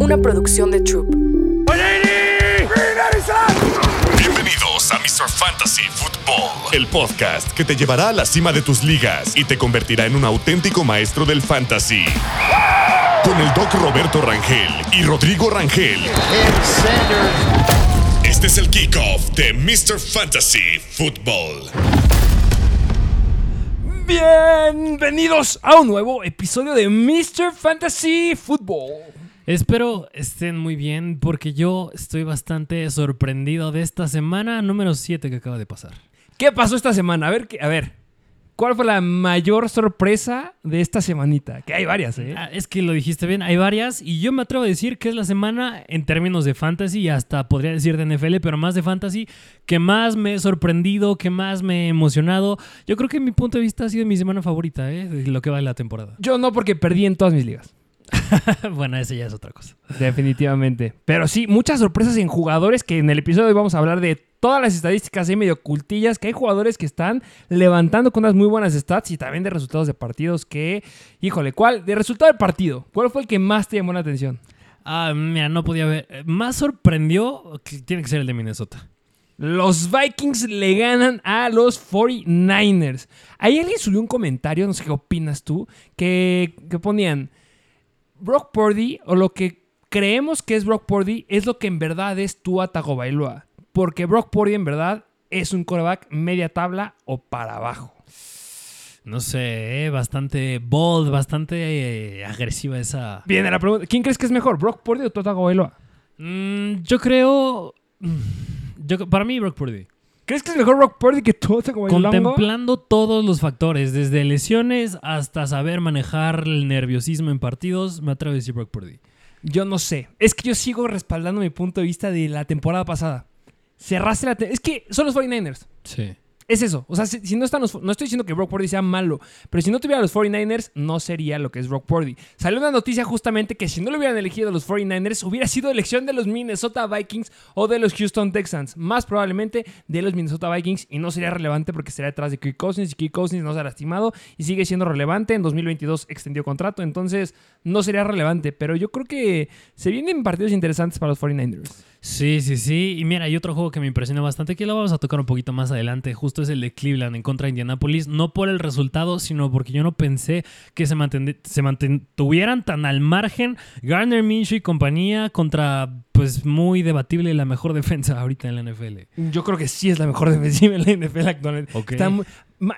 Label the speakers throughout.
Speaker 1: una producción de Troop.
Speaker 2: Bienvenidos a Mr. Fantasy Football, el podcast que te llevará a la cima de tus ligas y te convertirá en un auténtico maestro del fantasy. Con el doc Roberto Rangel y Rodrigo Rangel. Este es el kickoff de Mr. Fantasy Football.
Speaker 3: Bienvenidos a un nuevo episodio de Mr. Fantasy Football.
Speaker 4: Espero estén muy bien porque yo estoy bastante sorprendido de esta semana número 7 que acaba de pasar.
Speaker 3: ¿Qué pasó esta semana? A ver, a ver. ¿Cuál fue la mayor sorpresa de esta semanita? Que hay varias, ¿eh?
Speaker 4: Ah, es que lo dijiste bien, hay varias y yo me atrevo a decir que es la semana en términos de fantasy y hasta podría decir de NFL, pero más de fantasy, que más me he sorprendido, que más me he emocionado. Yo creo que en mi punto de vista ha sido mi semana favorita, ¿eh? De lo que va de la temporada.
Speaker 3: Yo no, porque perdí en todas mis ligas.
Speaker 4: bueno, ese ya es otra cosa.
Speaker 3: Definitivamente. Pero sí, muchas sorpresas en jugadores que en el episodio de hoy vamos a hablar de todas las estadísticas ahí medio ocultillas, que hay jugadores que están levantando con unas muy buenas stats y también de resultados de partidos que, híjole, ¿cuál? De resultado del partido, ¿cuál fue el que más te llamó la atención?
Speaker 4: Ah, mira, no podía ver. Más sorprendió que tiene que ser el de Minnesota.
Speaker 3: Los Vikings le ganan a los 49ers. Ahí alguien subió un comentario, no sé qué opinas tú, que, que ponían Brock Purdy o lo que creemos que es Brock Purdy es lo que en verdad es Tua Tagovailoa. Porque Brock Purdy en verdad es un quarterback media tabla o para abajo.
Speaker 4: No sé, eh, bastante bold, bastante eh, agresiva esa.
Speaker 3: Viene la pregunta, ¿quién crees que es mejor, Brock Purdy o Tua Tagovailoa?
Speaker 4: Mm, yo creo. mm, Yo, para mí, Brock Purdy.
Speaker 3: ¿Crees que es mejor Brock Purdy que Tua Tagovailoa?
Speaker 4: Contemplando todos los factores, desde lesiones hasta saber manejar el nerviosismo en partidos, me atrevo a decir Brock Purdy.
Speaker 3: Yo no sé. Es que yo sigo respaldando mi punto de vista de la temporada pasada. Cerraste la... te- es que son los 49ers.
Speaker 4: Sí.
Speaker 3: Es eso. O sea, si, no están los... No estoy diciendo que Brock Purdy sea malo, pero si no tuviera los 49ers, no sería lo que es Brock Purdy. Salió una noticia justamente que si no lo hubieran elegido los 49ers, hubiera sido elección de los Minnesota Vikings o de los Houston Texans. Más probablemente de los Minnesota Vikings y no sería relevante porque estaría detrás de Kirk Cousins y Kirk Cousins no se ha lastimado y sigue siendo relevante. En 2022 extendió contrato, entonces no sería relevante. Pero yo creo que se vienen partidos interesantes para los 49ers.
Speaker 4: Sí, sí, sí. Y mira, hay otro juego que me impresionó bastante, que lo vamos a tocar un poquito más adelante. Justo es el de Cleveland en contra de Indianapolis. No por el resultado, sino porque yo no pensé que se, se mantuvieran tan al margen Garner Minshew y compañía contra, pues, muy debatible la mejor defensa ahorita en la NFL.
Speaker 3: Yo creo que sí es la mejor defensiva en la NFL actualmente. Está muy-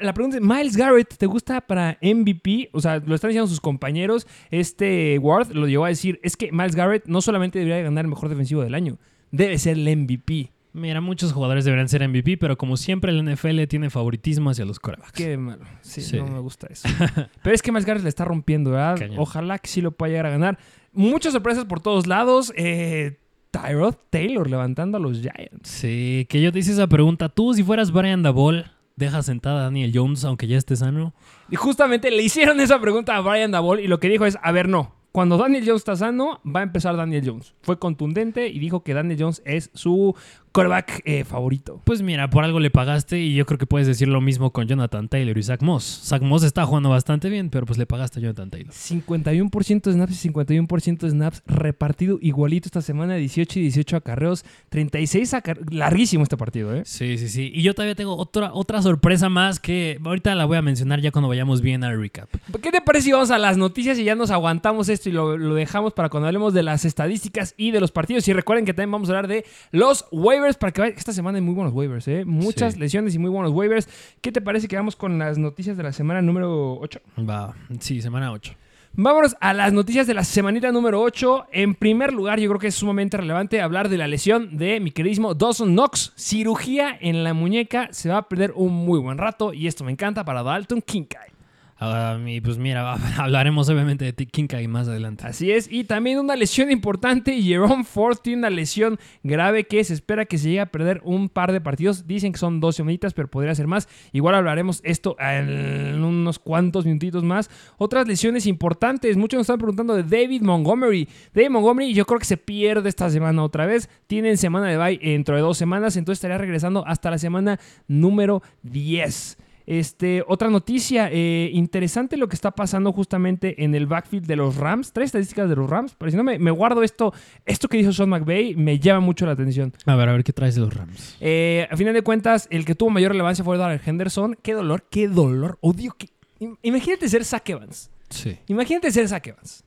Speaker 3: la pregunta es, Miles Garrett, ¿te gusta para MVP? O sea, lo están diciendo sus compañeros. Este Ward lo llegó a decir, es que Miles Garrett no solamente debería ganar el mejor defensivo del año, debe ser el MVP.
Speaker 4: Mira, muchos jugadores deberían ser MVP, pero como siempre el NFL tiene favoritismo hacia los quarterbacks.
Speaker 3: Qué malo. Sí,
Speaker 4: Sí.
Speaker 3: no me gusta eso. Pero es que Miles Garrett le está rompiendo, ¿verdad?
Speaker 4: Cañón.
Speaker 3: Ojalá que sí lo pueda llegar a ganar. Muchas sorpresas por todos lados. Eh, Tyrod Taylor levantando a los Giants.
Speaker 4: Sí, que yo te hice esa pregunta. Tú, si fueras Brian Dabol, dejas sentada a Daniel Jones aunque ya esté sano.
Speaker 3: Y justamente le hicieron esa pregunta a Brian Dabol y lo que dijo es, a ver, no. Cuando Daniel Jones está sano, va a empezar Daniel Jones. Fue contundente y dijo que Daniel Jones es su quarterback eh, favorito.
Speaker 4: Pues mira, por algo le pagaste y yo creo que puedes decir lo mismo con Jonathan Taylor y Zach Moss. Zach Moss está jugando bastante bien, pero pues le pagaste a Jonathan Taylor.
Speaker 3: 51% de snaps y 51% de snaps repartido igualito esta semana, 18 y 18 acarreos, 36 acarreos. Larguísimo este partido, ¿eh?
Speaker 4: Sí, sí, sí. Y yo todavía tengo otra, otra sorpresa más que ahorita la voy a mencionar ya cuando vayamos bien al recap.
Speaker 3: ¿Qué te parece si vamos a las noticias y ya nos aguantamos esto y lo, lo dejamos para cuando hablemos de las estadísticas y de los partidos? Y recuerden que también vamos a hablar de los waivers para que vean esta semana hay muy buenos waivers, ¿eh? Muchas
Speaker 4: Sí.
Speaker 3: lesiones y muy buenos waivers. ¿Qué te parece que vamos con las noticias de la semana número 8?
Speaker 4: Va, sí, semana 8.
Speaker 3: Vámonos a las noticias de la semanita número 8. En primer lugar, yo creo que es sumamente relevante hablar de la lesión de mi queridísimo Dawson Knox. Cirugía en la muñeca. Se va a perder un muy buen rato y esto me encanta para Dalton Kincaid.
Speaker 4: Ah, y pues mira, hablaremos obviamente de Kincaid más adelante.
Speaker 3: Así es, y también una lesión importante, Jerome Ford tiene una lesión grave que se espera que se llegue a perder un par de partidos, dicen que son 12 semanitas, pero podría ser más, igual hablaremos esto en unos cuantos minutitos más. Otras lesiones importantes, muchos nos están preguntando de David Montgomery, David Montgomery yo creo que se pierde esta semana otra vez, tienen semana de bye dentro de dos semanas, entonces estaría regresando hasta la semana número 10. Este, otra noticia, eh, interesante lo que está pasando justamente en el backfield de los Rams. Tres estadísticas de los Rams, pero si no me, me guardo esto, esto que dijo Sean McVay me llama mucho la atención.
Speaker 4: A ver, a ver qué traes de los Rams.
Speaker 3: Eh, a final de cuentas, el que tuvo mayor relevancia fue Darrell Henderson. Qué dolor, qué dolor. Odio que. im- Imagínate ser Zach Evans.
Speaker 4: Sí.
Speaker 3: Imagínate ser Zach Evans.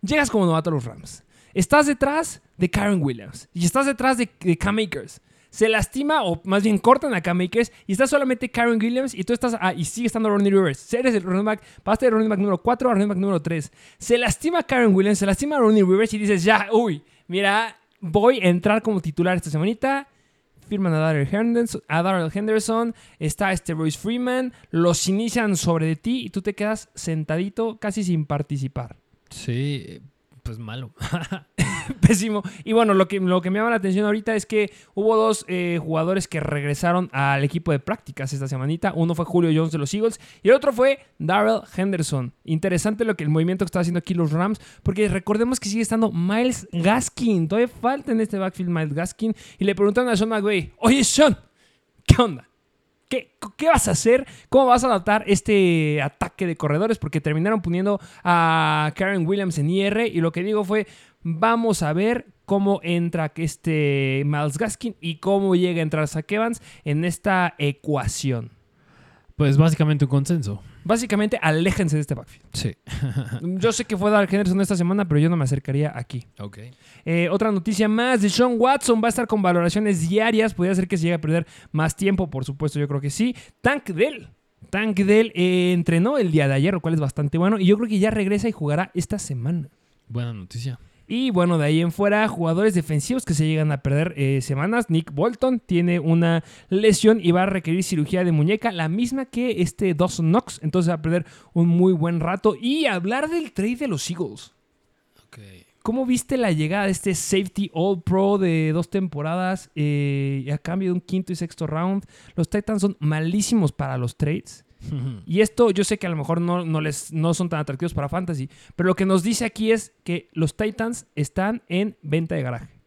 Speaker 3: Llegas como novato a los Rams. Estás detrás de Karen Williams. Y estás detrás de, de Cam Akers. Se lastima, o más bien cortan a Cam. Y está solamente Karen Williams. Y tú estás. Ah, y sigue estando Ronnie Rivers. Eres el running back. Pasaste de running back número 4 a running back número 3. Se lastima Karen Williams. Se lastima Ronnie Rivers. Y dices, ya, uy, mira, voy a entrar como titular esta semanita firman a Darrell Henderson, a Henderson, está este Royce Freeman, los inician sobre de ti y tú te quedas sentadito casi sin participar.
Speaker 4: Sí, pues malo.
Speaker 3: Pésimo. Y bueno, lo que, lo que me llama la atención ahorita es que hubo dos eh, jugadores que regresaron al equipo de prácticas esta semanita. Uno fue Julio Jones de los Eagles y el otro fue Darrell Henderson. Interesante lo que el movimiento que está haciendo aquí los Rams, porque recordemos que sigue estando Miles Gaskin. Todavía falta en este backfield Miles Gaskin. Y le preguntaron a Sean McVay, oye Sean, ¿qué onda? ¿Qué, ¿Qué vas a hacer? ¿Cómo vas a adaptar este ataque de corredores? Porque terminaron poniendo a Karen Williams en IR y lo que digo fue, vamos a ver cómo entra este Miles Gaskin y cómo llega a entrar Zach en esta ecuación.
Speaker 4: Pues básicamente un consenso.
Speaker 3: Básicamente, aléjense de este backfield.
Speaker 4: Sí.
Speaker 3: Yo sé que fue Darrell Henderson esta semana, pero yo no me acercaría aquí.
Speaker 4: Ok.
Speaker 3: Eh, otra noticia más de Sean Watson va a estar con valoraciones diarias. Podría ser que se llegue a perder más tiempo, por supuesto, yo creo que sí. Tank Dell. Tank Dell eh, entrenó el día de ayer, lo cual es bastante bueno. Y yo creo que ya regresa y jugará esta semana.
Speaker 4: Buena noticia.
Speaker 3: Y bueno, de ahí en fuera, jugadores defensivos que se llegan a perder eh, semanas. Nick Bolton tiene una lesión y va a requerir cirugía de muñeca, la misma que este Dawson Knox. Entonces va a perder un muy buen rato. Y hablar del trade de los Eagles.
Speaker 4: Ok.
Speaker 3: ¿Cómo viste la llegada de este safety all pro de dos temporadas eh, a cambio de un quinto y sexto round? Los Titans son malísimos para los trades. Y esto yo sé que a lo mejor no, no les, no son tan atractivos para Fantasy, pero lo que nos dice aquí es que los Titans están en venta de garaje.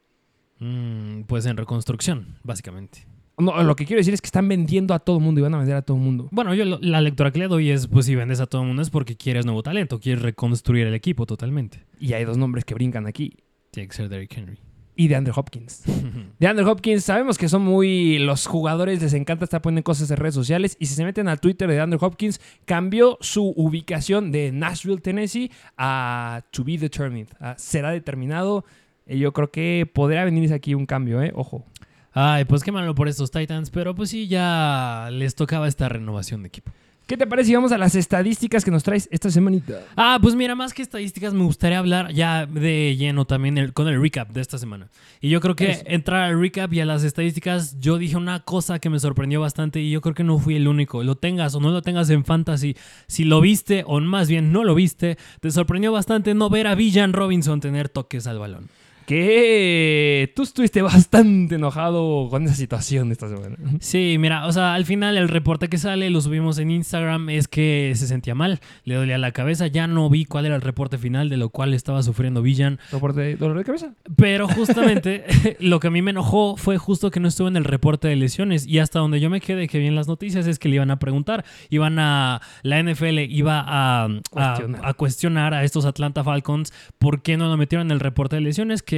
Speaker 4: Mm, pues en reconstrucción, básicamente.
Speaker 3: No, lo que quiero decir es que están vendiendo a todo mundo y van a vender a todo mundo.
Speaker 4: Bueno, yo la lectura que le doy es, pues si vendes a todo el mundo es porque quieres nuevo talento, quieres reconstruir el equipo totalmente.
Speaker 3: Y hay dos nombres que brincan aquí.
Speaker 4: Tiene que ser Derrick Henry.
Speaker 3: Y de Andrew Hopkins. De Andrew Hopkins, sabemos que son muy. Los jugadores les encanta estar poniendo cosas en redes sociales. Y si se meten al Twitter de Andrew Hopkins, cambió su ubicación de Nashville, Tennessee, a To Be Determined. a será determinado. Y yo creo que podría venirse aquí un cambio, ¿eh? Ojo.
Speaker 4: Ay, pues qué malo por estos Titans, pero pues sí, ya les tocaba esta renovación de equipo.
Speaker 3: ¿Qué te parece si vamos a las estadísticas que nos traes esta semanita?
Speaker 4: Ah, pues mira, más que estadísticas, me gustaría hablar ya de lleno también el- con el recap de esta semana. Y yo creo que
Speaker 3: Eso.
Speaker 4: entrar al recap y a las estadísticas, yo dije una cosa que me sorprendió bastante y yo creo que no fui el único. Lo tengas o no lo tengas en fantasy, si lo viste o más bien no lo viste, te sorprendió bastante no ver a Villan Robinson tener toques al balón.
Speaker 3: Que tú estuviste bastante enojado con esa situación esta semana.
Speaker 4: Sí, mira, o sea, al final el reporte que sale, lo subimos en Instagram, es que se sentía mal, le dolía la cabeza, ya no vi cuál era el reporte final de lo cual estaba sufriendo Villan.
Speaker 3: ¿Reporte de dolor de cabeza?
Speaker 4: Pero justamente lo que a mí me enojó fue justo que no estuve en el reporte de lesiones y hasta donde yo me quedé que vi en las noticias es que le iban a preguntar, iban a la NFL iba a, a-
Speaker 3: Cuestionar.
Speaker 4: a cuestionar a estos Atlanta Falcons por qué no lo metieron en el reporte de lesiones que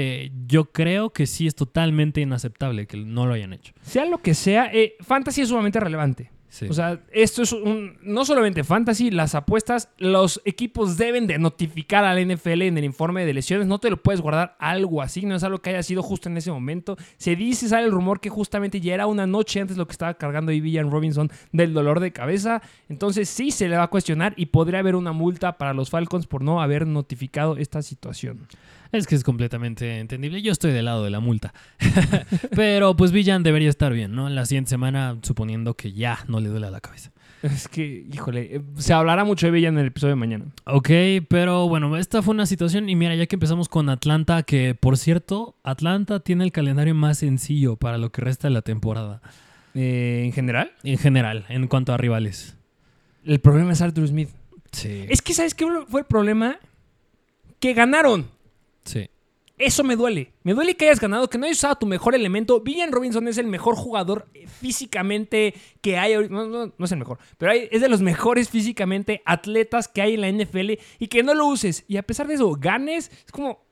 Speaker 4: yo creo que sí es totalmente inaceptable que no lo hayan hecho.
Speaker 3: Sea lo que sea, eh, Fantasy es sumamente relevante.
Speaker 4: Sí.
Speaker 3: O sea, esto es un. No solamente fantasy, las apuestas, los equipos deben de notificar al NFL en el informe de lesiones. No te lo puedes guardar algo así, no es algo que haya sido justo en ese momento. Se dice, sale el rumor que justamente ya era una noche antes lo que estaba cargando Villan Robinson del dolor de cabeza. Entonces, sí se le va a cuestionar y podría haber una multa para los Falcons por no haber notificado esta situación.
Speaker 4: Es que es completamente entendible. Yo estoy del lado de la multa. Pero pues Villan debería estar bien, ¿no? La siguiente semana, suponiendo que ya no le duele la cabeza.
Speaker 3: Es que, híjole, eh, se hablará mucho de Villan en el episodio de mañana.
Speaker 4: Ok, pero bueno, esta fue una situación y mira, ya que empezamos con Atlanta, que por cierto, Atlanta tiene el calendario más sencillo para lo que resta de la temporada.
Speaker 3: Eh, en general,
Speaker 4: En general, en cuanto a rivales.
Speaker 3: el problema es Arthur Smith.
Speaker 4: Sí.
Speaker 3: Es que, ¿sabes qué fue el problema? Que ganaron. Eso me duele. Me duele que hayas ganado, que no hayas usado tu mejor elemento. Villan Robinson es el mejor jugador físicamente que hay. No, no, no es el mejor, pero es de los mejores físicamente atletas que hay en la NFL y que no lo uses. Y a pesar de eso, ganes. Es como,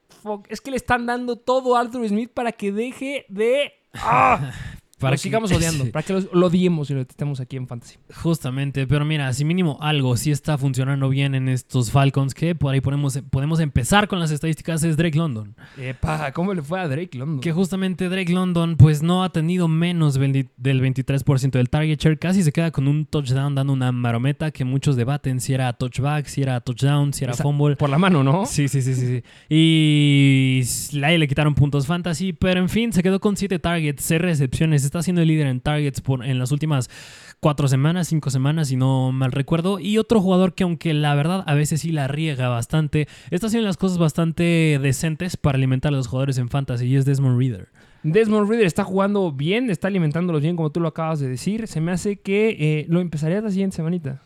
Speaker 3: es que le están dando todo a Arthur Smith para que deje de. ¡Ah!
Speaker 4: Para que-
Speaker 3: sigamos odiando, para que los- lo odiemos y lo detestemos aquí en Fantasy.
Speaker 4: Justamente, pero mira, si mínimo algo sí está funcionando bien en estos Falcons, que por ahí podemos, podemos empezar con las estadísticas, es Drake London.
Speaker 3: Epa, ¿cómo le fue a Drake London?
Speaker 4: Que justamente Drake London pues no ha tenido menos del del 23% del target share, casi se queda con un touchdown dando una marometa que muchos debaten si era touchback, si era touchdown, si era
Speaker 3: Esa-
Speaker 4: fumble.
Speaker 3: Por la mano, ¿no?
Speaker 4: Sí, sí, sí, sí, sí. Y ahí le quitaron puntos fantasy, pero en fin, se quedó con 7 targets, 6 recepciones, está siendo el líder en targets por, en las últimas 4 semanas, 5 semanas, si no mal recuerdo. Y otro jugador que aunque la verdad a veces sí la riega bastante, está haciendo las cosas bastante decentes para alimentar a los jugadores en fantasy y es Desmond Reader.
Speaker 3: Desmond Reader está jugando bien, está alimentándolos bien, como tú lo acabas de decir. Se me hace que eh, lo empezarías la siguiente semanita.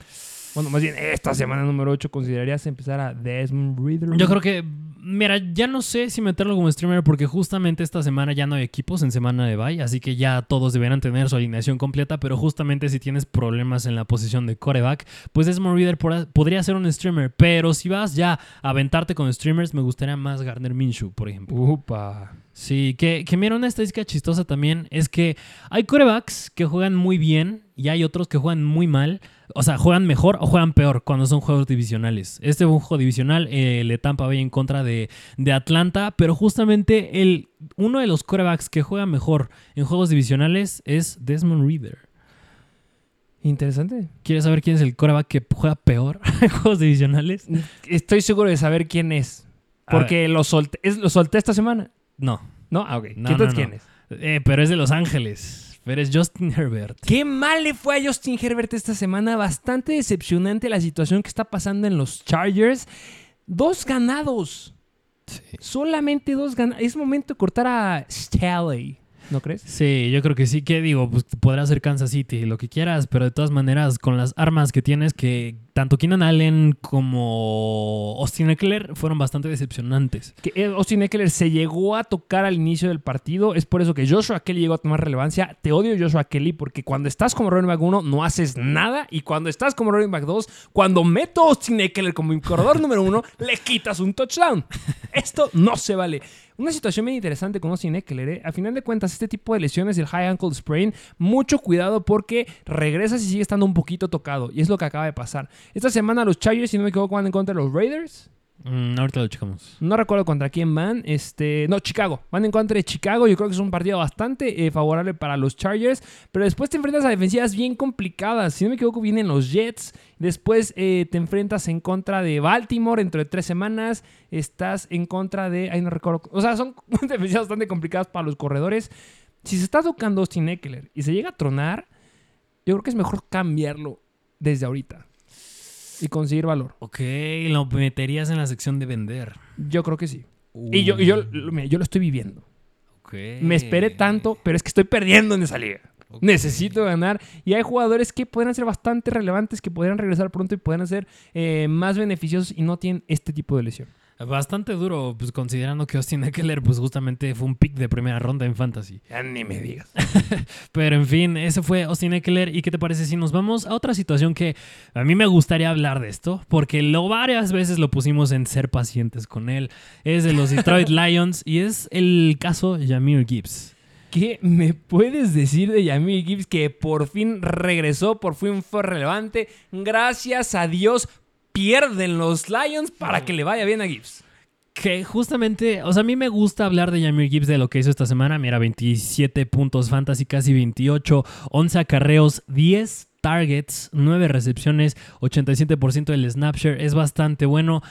Speaker 3: Bueno, más bien esta semana número 8 considerarías empezar a Desmond Reader.
Speaker 4: Yo creo que, mira, ya no sé si meterlo como streamer porque justamente esta semana ya no hay equipos en semana de bye, así que ya todos deberán tener su alineación completa, pero justamente si tienes problemas en la posición de coreback, pues Desmond Reader podría ser un streamer, pero si vas ya a aventarte con streamers, me gustaría más Gardner Minshew, por ejemplo.
Speaker 3: Upa.
Speaker 4: Sí, que, que mira, una estadística chistosa también es que hay corebacks que juegan muy bien y hay otros que juegan muy mal. O sea, juegan mejor o juegan peor cuando son juegos divisionales. Este fue un juego divisional, eh, el de Tampa Bay en contra de, de Atlanta, pero justamente el, uno de los corebacks que juega mejor en juegos divisionales es Desmond Reader.
Speaker 3: Interesante.
Speaker 4: ¿Quieres saber quién es el coreback que juega peor en juegos divisionales?
Speaker 3: Estoy seguro de saber quién es. Porque lo solté, es- lo solté esta semana.
Speaker 4: No,
Speaker 3: ¿No? Ah, ok.
Speaker 4: No,
Speaker 3: Entonces,
Speaker 4: no, no.
Speaker 3: ¿quién es?
Speaker 4: eh, pero es de Los Ángeles. Pero es Justin Herbert.
Speaker 3: Qué mal le fue a Justin Herbert esta semana. Bastante decepcionante la situación que está pasando en los Chargers. Dos ganados. Solamente dos ganados. Es momento de cortar a Staley. ¿No crees?
Speaker 4: Sí, yo creo que sí, que digo, pues podrá ser Kansas City, lo que quieras, pero de todas maneras, con las armas que tienes, que tanto Keenan Allen como Austin Eckler fueron bastante decepcionantes.
Speaker 3: Que eh, Austin Eckler se llegó a tocar al inicio del partido. Es por eso que Joshua Kelly llegó a tomar relevancia. Te odio Joshua Kelly porque cuando estás como running back 1 no haces nada. Y cuando estás como running back 2, cuando meto a Austin Eckler como mi corredor número 1, le quitas un touchdown. Esto no se vale. Una situación bien interesante con Austin Eckler. ¿eh? A final de cuentas, este tipo de lesiones, el high ankle sprain, mucho cuidado porque regresas y sigue estando un poquito tocado. Y es lo que acaba de pasar. Esta semana los Chargers, si no me equivoco, van en contra de los Raiders.
Speaker 4: Mm, ahorita lo checamos.
Speaker 3: No recuerdo contra quién van. Este, no, Chicago. Van en contra de Chicago. Yo creo que es un partido bastante eh, favorable para los Chargers. Pero después te enfrentas a defensivas bien complicadas. Si no me equivoco, vienen los Jets. Después eh, te enfrentas en contra de Baltimore dentro de tres semanas. Estás en contra de. Ay, no recuerdo. O sea, son defensivas bastante complicadas para los corredores. Si se está tocando Austin Eckler y se llega a tronar, yo creo que es mejor cambiarlo desde ahorita y conseguir valor.
Speaker 4: Ok, lo meterías en la sección de vender.
Speaker 3: Yo creo que sí. Y yo, y yo, mira, yo lo estoy viviendo.
Speaker 4: Ok.
Speaker 3: Me esperé tanto, pero es que estoy perdiendo en esa liga. Necesito ganar. Y hay jugadores que podrían ser bastante relevantes, que podrían regresar pronto y podrían ser eh, más beneficiosos y no tienen este tipo de lesión.
Speaker 4: Bastante duro, pues considerando que Austin Eckler, pues justamente fue un pick de primera ronda en Fantasy.
Speaker 3: Ya ni me digas.
Speaker 4: Pero en fin, ese fue Austin Eckler. ¿Y qué te parece si nos vamos a otra situación que a mí me gustaría hablar de esto? Porque lo varias veces lo pusimos en ser pacientes con él. Es de los Detroit Lions y es el caso Jameer Gibbs.
Speaker 3: ¿Qué me puedes decir de Yamil Gibbs que por fin regresó, por fin fue relevante? Gracias a Dios pierden los Lions para que le vaya bien a Gibbs.
Speaker 4: Que justamente, o sea, a mí me gusta hablar de Jameer Gibbs de lo que hizo esta semana. Mira, 27 puntos fantasy, casi 28, 11 acarreos, 10 targets, 9 recepciones, 87% del snapshare. Es bastante bueno.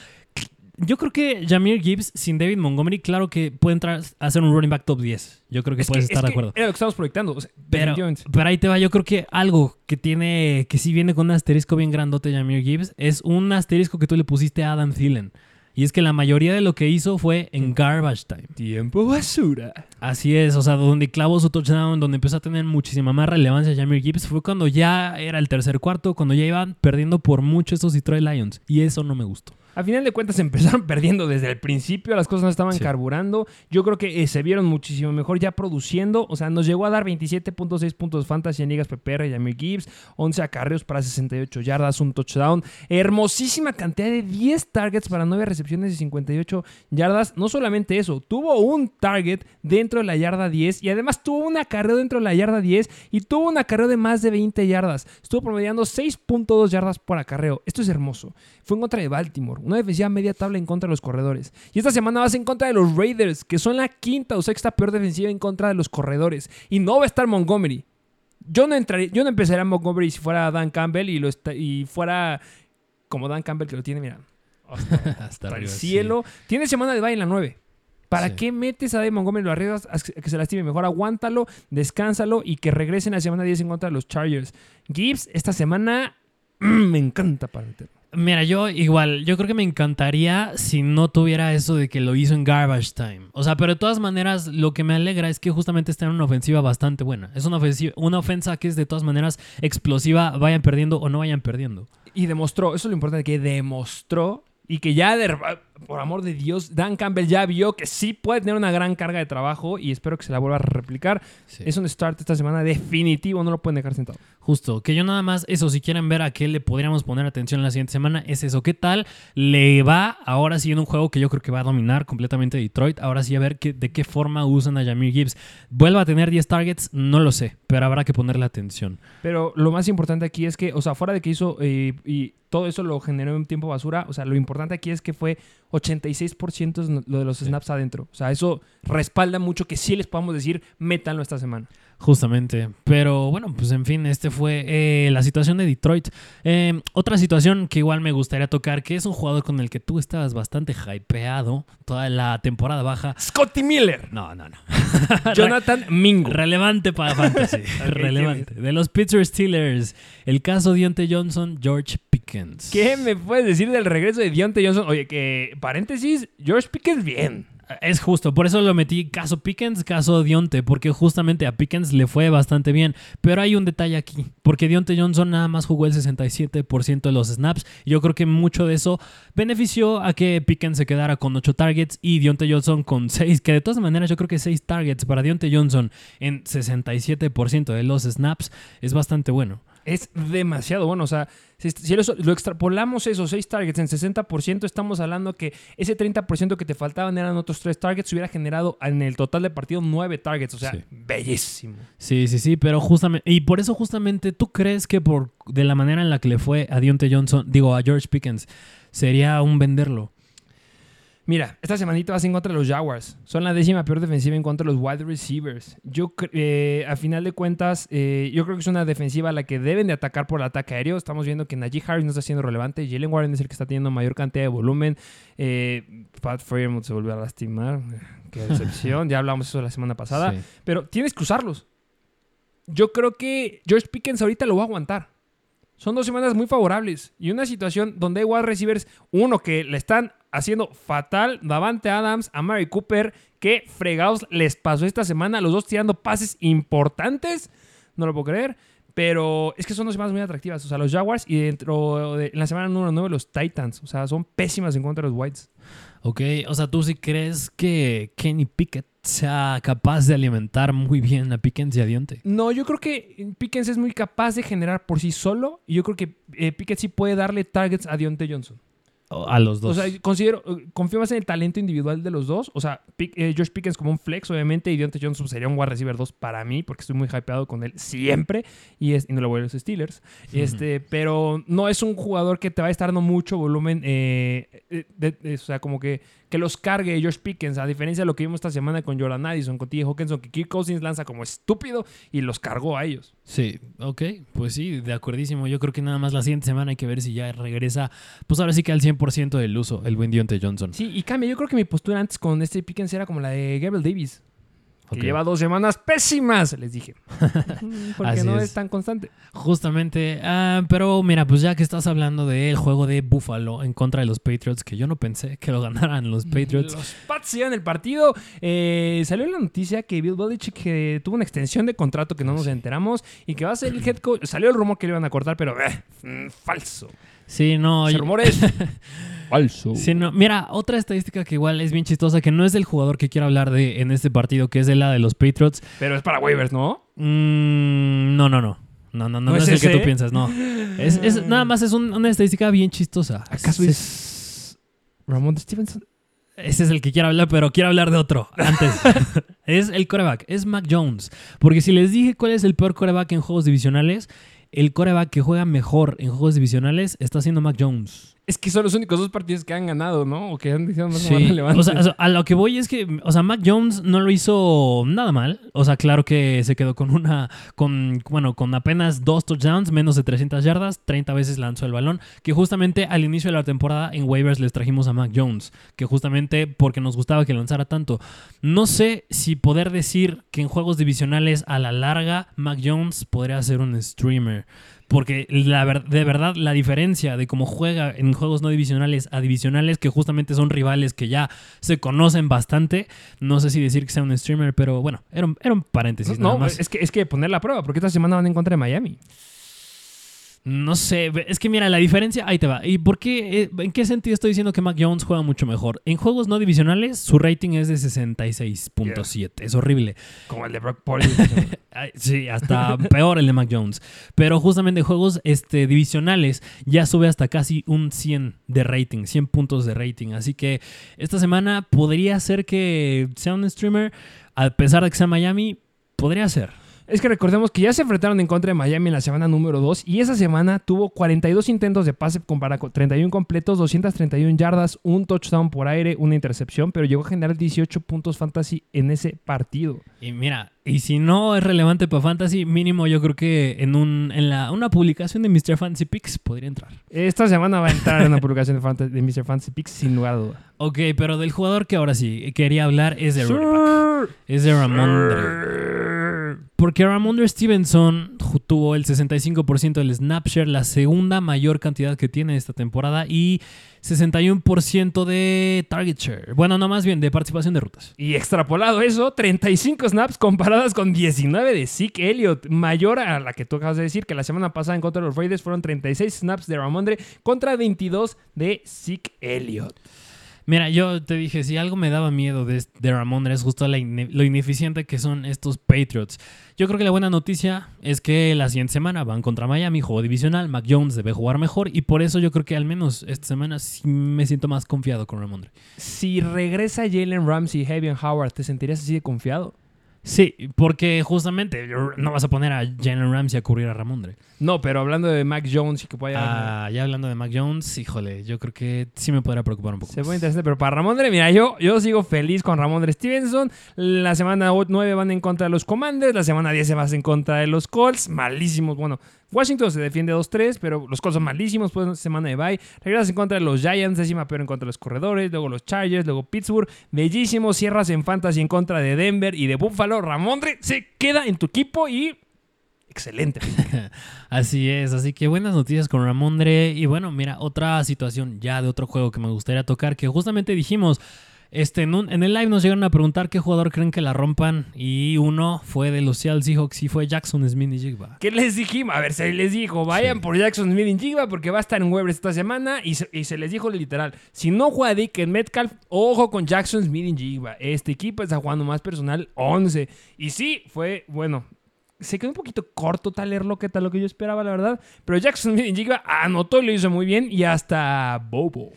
Speaker 4: Yo creo que Jameer Gibbs sin David Montgomery, claro que puede entrar a ser un running back top 10. Yo creo que
Speaker 3: Es
Speaker 4: puedes
Speaker 3: que-
Speaker 4: estar
Speaker 3: es
Speaker 4: de
Speaker 3: que
Speaker 4: acuerdo.
Speaker 3: Era lo que estamos proyectando. o sea,
Speaker 4: Pero, ahí te va, yo creo que algo que tiene, que sí viene con un asterisco bien grandote Jameer Gibbs, es un asterisco que tú le pusiste a Adam Thielen. Y es que la mayoría de lo que hizo fue en garbage time.
Speaker 3: Tiempo basura.
Speaker 4: Así es, o sea, donde clavó su touchdown, donde empezó a tener muchísima más relevancia Jameer Gibbs, fue cuando ya era el tercer cuarto, cuando ya iban perdiendo por mucho estos Detroit Lions. Y eso no me gustó.
Speaker 3: A final de cuentas empezaron perdiendo desde el principio, las cosas no estaban
Speaker 4: Sí.
Speaker 3: carburando. Yo creo que eh, se vieron muchísimo mejor ya produciendo. O sea, nos llegó a dar 27.6 puntos fantasy en ligas PPR y Amir Gibbs, 11 acarreos para 68 yardas, un touchdown. Hermosísima cantidad de 10 targets para 9 recepciones y 58 yardas. No solamente eso, tuvo un target dentro de la yarda 10 y además tuvo un acarreo dentro de la yarda 10 y tuvo un acarreo de más de 20 yardas. Estuvo promediando 6.2 yardas por acarreo. Esto es hermoso. Fue en contra de Baltimore, una defensiva media tabla en contra de los corredores. Y esta semana vas en contra de los Raiders, que son la quinta o sexta peor defensiva en contra de los corredores. Y no va a estar Montgomery. Yo no entraría, yo no empezaría a Montgomery si fuera Dan Campbell y, lo está- y fuera como Dan Campbell que lo tiene, mira,
Speaker 4: Hasta
Speaker 3: el
Speaker 4: arriba, sí.
Speaker 3: cielo. Tiene semana de bye en la 9. ¿Para
Speaker 4: Sí.
Speaker 3: qué metes a Dave Montgomery lo arriesgas a que se lastime? Mejor aguántalo, descánsalo y que regresen a semana 10 en contra de los Chargers. Gibbs, esta semana me encanta para meterlo.
Speaker 4: Mira, yo igual, yo creo que me encantaría si no tuviera eso de que lo hizo en garbage time. O sea, pero de todas maneras, lo que me alegra es que justamente está en una ofensiva bastante buena. Es una ofensiva, una ofensa que es de todas maneras explosiva, vayan perdiendo o no vayan perdiendo.
Speaker 3: Y demostró, eso es lo importante, que demostró y que ya, de- por amor de Dios, Dan Campbell ya vio que sí puede tener una gran carga de trabajo y espero que se la vuelva a replicar. Es un start esta semana definitivo, no lo pueden dejar sentado.
Speaker 4: Justo, que yo nada más, eso, si quieren ver a qué le podríamos poner atención la siguiente semana, es eso. ¿Qué tal le va ahora sí en un juego que yo creo que va a dominar completamente Detroit? Ahora sí a ver qué, de qué forma usan a Jamir Gibbs. ¿Vuelva a tener 10 targets? No lo sé, pero habrá que ponerle atención.
Speaker 3: Pero lo más importante aquí es que, o sea, fuera de que hizo eh, y todo eso lo generó en tiempo basura, o sea, lo importante aquí es que fue 86% es lo de los snaps adentro. O sea, eso respalda mucho que sí les podamos decir, métanlo esta semana.
Speaker 4: Justamente. Pero bueno, pues en fin, este fue eh, la situación de Detroit. Eh, otra situación que igual me gustaría tocar, que es un jugador con el que tú estabas bastante hypeado toda la temporada baja.
Speaker 3: Scotty Miller.
Speaker 4: No, no, no.
Speaker 3: Jonathan Mingo.
Speaker 4: Relevante para Fantasy. Relevante. De los Pittsburgh Steelers. El caso Dionte Johnson, George Pickens.
Speaker 3: ¿Qué me puedes decir del regreso de Deontay Johnson? Oye, que paréntesis, George Pickens bien.
Speaker 4: Es justo, por eso lo metí caso Pickens, caso Dionte, porque justamente a Pickens le fue bastante bien. Pero hay un detalle aquí, porque Dionte Johnson nada más jugó el 67% de los snaps. Yo creo que mucho de eso benefició a que Pickens se quedara con 8 targets y Dionte Johnson con 6, que de todas maneras yo creo que 6 targets para Dionte Johnson en 67% de los snaps es bastante bueno.
Speaker 3: Es demasiado bueno. O sea, si, si lo, lo extrapolamos esos 6 targets en 60%, estamos hablando que ese 30% que te faltaban eran otros 3 targets. Hubiera generado en el total de partido 9 targets. O sea,
Speaker 4: Sí.
Speaker 3: bellísimo.
Speaker 4: Sí, sí, sí, pero justamente, y por eso justamente, ¿tú crees que por de la manera en la que le fue a Dionte Johnson, digo, a George Pickens, sería un venderlo?
Speaker 3: Mira, esta semanita vas en contra de los Jaguars. Son la décima peor defensiva en contra de los wide receivers. Yo, eh, a final de cuentas, eh, yo creo que es una defensiva a la que deben de atacar por el ataque aéreo. Estamos viendo que Najee Harris no está siendo relevante. Jalen Warren es el que está teniendo mayor cantidad de volumen. Eh, Pat Fairmouth se volvió a lastimar. Qué decepción. ya hablamos eso la semana pasada.
Speaker 4: Sí.
Speaker 3: Pero tienes que usarlos. Yo creo que George Pickens ahorita lo va a aguantar. Son dos semanas muy favorables y una situación donde hay wide receivers, uno que le están haciendo fatal, Davante Adams, a Mary Cooper, que fregados les pasó esta semana, los dos tirando pases importantes, no lo puedo creer, pero es que son dos semanas muy atractivas, o sea, los Jaguars y dentro de en la semana número 9 los Titans, o sea, son pésimas en contra de los Whites.
Speaker 4: Ok, o sea, ¿tú sí crees que Kenny Pickett sea capaz de alimentar muy bien a Pickens y a Dionte?
Speaker 3: No, yo creo que Pickens es muy capaz de generar por sí solo y yo creo que eh, Pickett sí puede darle targets a Deontay Johnson.
Speaker 4: A los dos.
Speaker 3: O sea, considero, eh, confío más en el talento individual de los dos. O sea, Pick- eh, Josh Pickens como un flex, obviamente, y Deontay Johnson sería un wide receiver 2 para mí, porque estoy muy hypeado con él siempre, y, es, y no lo voy a los Steelers. Este, pero no es un jugador que te va a estar dando mucho volumen, eh, eh, de- de- o sea, como que, que los cargue Josh Pickens, a diferencia de lo que vimos esta semana con Jordan Addison, con T. Hawkinson, que Kirk Cousins lanza como estúpido y los cargó a ellos.
Speaker 4: Sí, ok, pues sí, de acuerdísimo. Yo creo que nada más la siguiente semana hay que ver si ya regresa, pues ahora sí que al 100% del uso, el buen Dionte Johnson.
Speaker 3: Sí, y cambia. Yo creo que mi postura antes con este Pickens era como la de Gabriel Davis. Que lleva dos semanas pésimas, les dije. Porque no
Speaker 4: es.
Speaker 3: es. tan constante.
Speaker 4: Justamente, ah, pero mira, pues ya que estás hablando del juego de Buffalo en contra de los Patriots, que yo no pensé que lo ganaran los Patriots.
Speaker 3: Los Pats llevan el partido. Eh, salió la noticia que Bill Belichick tuvo una extensión de contrato que no nos enteramos y que va a ser el head coach. Salió el rumor que le iban a cortar, pero eh, mm, falso.
Speaker 4: Sí, no, yo-
Speaker 3: rumor es Falso.
Speaker 4: Sí, no, mira, otra estadística que igual es bien chistosa, que no es del jugador que quiero hablar de en este partido, que es de la de los Patriots.
Speaker 3: Pero es para waivers, ¿no?
Speaker 4: Mm, no, no, no. No, no, no,
Speaker 3: ¿No
Speaker 4: no
Speaker 3: es
Speaker 4: es, el que tú piensas, no. Es, es- nada más es un- una estadística bien chistosa.
Speaker 3: ¿Acaso
Speaker 4: Ese-
Speaker 3: es Ramón Stevenson?
Speaker 4: Ese es el que quiero hablar, pero quiero hablar de otro antes. es el coreback, es Mac Jones. Porque si les dije cuál es el peor coreback en juegos divisionales, el coreback que juega mejor en juegos divisionales está siendo Mac Jones.
Speaker 3: Es que son los únicos dos partidos que han ganado, ¿no? O que han sido más
Speaker 4: Sí,
Speaker 3: relevantes.
Speaker 4: o sea, a lo que voy es que, o sea, Mac Jones no lo hizo nada mal. O sea, claro que se quedó con una, con, bueno, con apenas dos touchdowns, menos de 300 yardas, 30 veces lanzó el balón, que justamente al inicio de la temporada en waivers les trajimos a Mac Jones, que justamente porque nos gustaba que lanzara tanto. No sé si poder decir que en juegos divisionales a la larga Mac Jones podría ser un streamer. Porque la ver- de verdad la diferencia de cómo juega en juegos no divisionales a divisionales, que justamente son rivales que ya se conocen bastante, no sé si decir que sea un streamer, pero bueno, era un, era un paréntesis nada
Speaker 3: no,
Speaker 4: más.
Speaker 3: es que, es que poner la prueba, porque esta semana van en contra de Miami.
Speaker 4: No sé, es que mira, la diferencia, ahí te va. ¿Y por qué, eh, en qué sentido estoy diciendo que Mac Jones juega mucho mejor? En juegos no divisionales, su rating es de 66.7, es horrible.
Speaker 3: Como el de Brock Purdy.
Speaker 4: Sí, hasta peor el de Mac Jones. Pero justamente en juegos este, divisionales ya sube hasta casi un 100 de rating, 100 puntos de rating. Así que esta semana podría ser que sea un streamer, a pesar de que sea Miami, podría ser.
Speaker 3: Es que recordemos que ya se enfrentaron en contra de Miami en la semana número 2 y esa semana tuvo 42 intentos de pase con 31 completos, 231 yardas, un touchdown por aire, una intercepción, pero llegó a generar 18 puntos fantasy en ese partido.
Speaker 4: Y mira, y si no es relevante para Fantasy, mínimo yo creo que en, un, en la, una publicación de Mr. Fantasy Picks podría entrar.
Speaker 3: Esta semana va a entrar en la publicación de, Mr. Fantasy Picks sin lugar a duda.
Speaker 4: Ok, pero del jugador que ahora sí quería hablar es de running back. Es de Ramondre. Porque Ramondre Stevenson tuvo el 65% del snapshare, la segunda mayor cantidad que tiene esta temporada, y 61% de target share. Bueno, no más bien de participación de rutas.
Speaker 3: Y extrapolado eso, 35 snaps comparadas con 19 de Zeke Elliott, mayor a la que tú acabas de decir, que la semana pasada en contra de los Raiders fueron 36 snaps de Ramondre contra 22 de Zeke Elliott.
Speaker 4: Mira, yo te dije, si algo me daba miedo de, de Ramondre es justo lo ineficiente que son estos Patriots. Yo creo que la buena noticia es que la siguiente semana van contra Miami, juego divisional, Mac Jones debe jugar mejor y por eso yo creo que al menos esta semana sí me siento más confiado con Ramondre.
Speaker 3: Si regresa Jalen Ramsey y Javier Howard, ¿te sentirías así de confiado?
Speaker 4: Sí, porque justamente no vas a poner a Jalen Ramsey a cubrir a Ramondre.
Speaker 3: No, pero hablando de Mac Jones y que pueda llegar-
Speaker 4: Ah, ya hablando de Mac Jones, híjole, yo creo que sí me podrá preocupar un poco.
Speaker 3: Se pone interesante, pero para Ramondre, mira, yo, yo sigo feliz con Ramondre Stevenson. La semana 9 van en contra de los Commanders, la semana 10 se va en contra de los Colts, malísimos. Bueno, Washington se defiende 2-3, pero los Colts son malísimos, pues semana de bye. Regresas en contra de los Giants, décima peor en contra de los corredores, luego los Chargers, luego Pittsburgh. Bellísimo, cierras en Fantasy en contra de Denver y de Buffalo. Ramondre se queda en tu equipo y... Excelente.
Speaker 4: Así es, así que buenas noticias con Ramondre. Y bueno, mira, otra situación ya de otro juego que me gustaría tocar, que justamente dijimos, este, en, un- en el live nos llegaron a preguntar qué jugador creen que la rompan. Y uno fue de los Seattle Seahawks y fue Jackson Smith y Jigba.
Speaker 3: ¿Qué les dijimos? A ver, se les dijo, vayan
Speaker 4: Sí.
Speaker 3: por Jackson Smith en Jigba porque va a estar en waivers esta semana y se, y se les dijo literal, si no juega Dick en Metcalf, ojo con Jackson Smith en Jigba. Este equipo está jugando más personal 11. Y sí, fue, bueno, se quedó un poquito corto Tyler Lockett a lo que yo esperaba, la verdad. Pero Jackson Jigba anotó y lo hizo muy bien y hasta Bobo.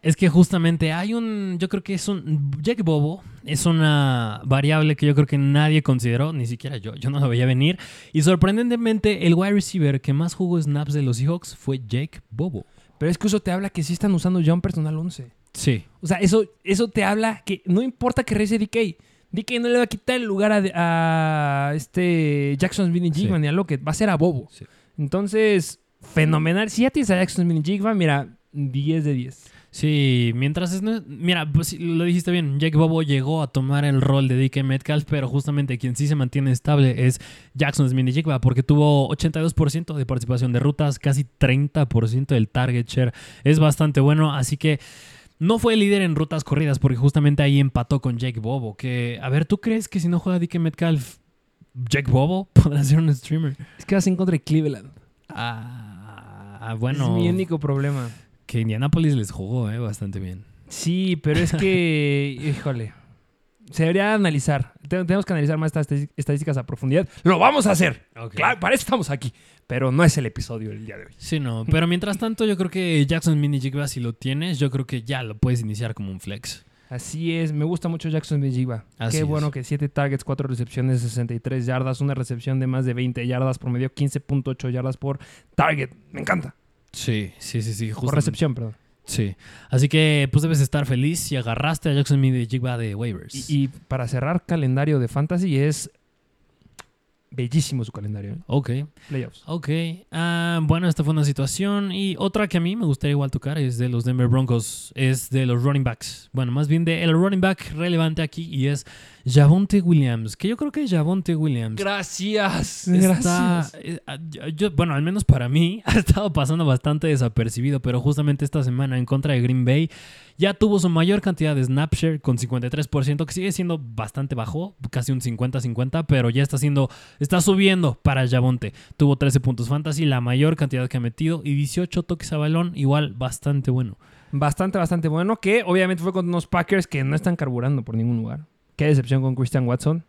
Speaker 4: Es que justamente hay un, yo creo que es un, Jack Bobo es una variable que yo creo que nadie consideró, ni siquiera yo, yo no lo veía venir. Y sorprendentemente el wide receiver que más jugó snaps de los Seahawks fue Jake Bobo.
Speaker 3: Pero es que eso te habla que sí están usando ya un personal 11.
Speaker 4: Sí.
Speaker 3: O sea, eso, eso te habla que no importa que regrese DK. DK no le va a quitar el lugar a, a este Jackson Smith y Jigba
Speaker 4: Sí.
Speaker 3: ni a Lockett. Va a ser a Bobo.
Speaker 4: Sí.
Speaker 3: Entonces, fenomenal. Si ya tienes a Jackson Smith y Jigba, mira, 10 de 10.
Speaker 4: Sí, mientras es... Mira, pues lo dijiste bien, Jake Bobo llegó a tomar el rol de DK Metcalf, pero justamente quien sí se mantiene estable es Jackson Smith y porque tuvo 82% de participación de rutas, casi 30% del target share. Es bastante bueno, así que no fue el líder en rutas corridas, porque justamente ahí empató con Jake Bobo, que... A ver, ¿tú crees que si no juega DK Metcalf, Jake Bobo podrá ser un streamer?
Speaker 3: Es que vas en contra de Cleveland.
Speaker 4: Ah, bueno...
Speaker 3: Es mi único problema.
Speaker 4: que Indianapolis les jugó eh, bastante bien.
Speaker 3: Sí, pero es que, híjole, se debería analizar. Te- Tenemos que analizar más estas estadísticas a profundidad. Lo vamos a hacer.
Speaker 4: Ok.
Speaker 3: Claro, para eso estamos aquí. Pero no es el episodio del día de hoy.
Speaker 4: Sí, no. Pero mientras tanto, yo creo que Jackson Mini Jigba, si lo tienes, yo creo que ya lo puedes iniciar como un flex.
Speaker 3: Así es, me gusta mucho Jackson Jiva.
Speaker 4: Así
Speaker 3: Qué
Speaker 4: es.
Speaker 3: bueno que 7 targets, 4 recepciones, 63 yardas, una recepción de más de 20 yardas, promedio 15.8 yardas por target. Me encanta.
Speaker 4: Sí, sí, sí, sí.
Speaker 3: Por
Speaker 4: justamente.
Speaker 3: recepción, perdón.
Speaker 4: Sí. Así que pues debes estar feliz si agarraste a Jackson Mini Jigba de waivers.
Speaker 3: Y, y para cerrar calendario de fantasy es bellísimo su calendario. ¿eh?
Speaker 4: Ok.
Speaker 3: Playoffs.
Speaker 4: Ok, ah, bueno, esta fue una situación. Y otra que a mí me gustaría igual tocar es de los Denver Broncos, es de los running backs. Bueno, más bien de el running back relevante aquí y es Javonte Williams, que yo creo que Javonte Williams
Speaker 3: Gracias.
Speaker 4: está, eh, ah, yo- bueno, al menos para mí, ha estado pasando bastante desapercibido, pero justamente esta semana en contra de Green Bay ya tuvo su mayor cantidad de snap share con 53%, que sigue siendo bastante bajo, casi un 50-50, pero ya está siendo, está subiendo para Javonte. Tuvo 13 puntos fantasy, la mayor cantidad que ha metido, y 18 toques a balón, igual bastante bueno.
Speaker 3: Bastante, bastante bueno. Que obviamente fue con unos Packers que no están carburando por ningún lugar. Qué decepción con Christian Watson.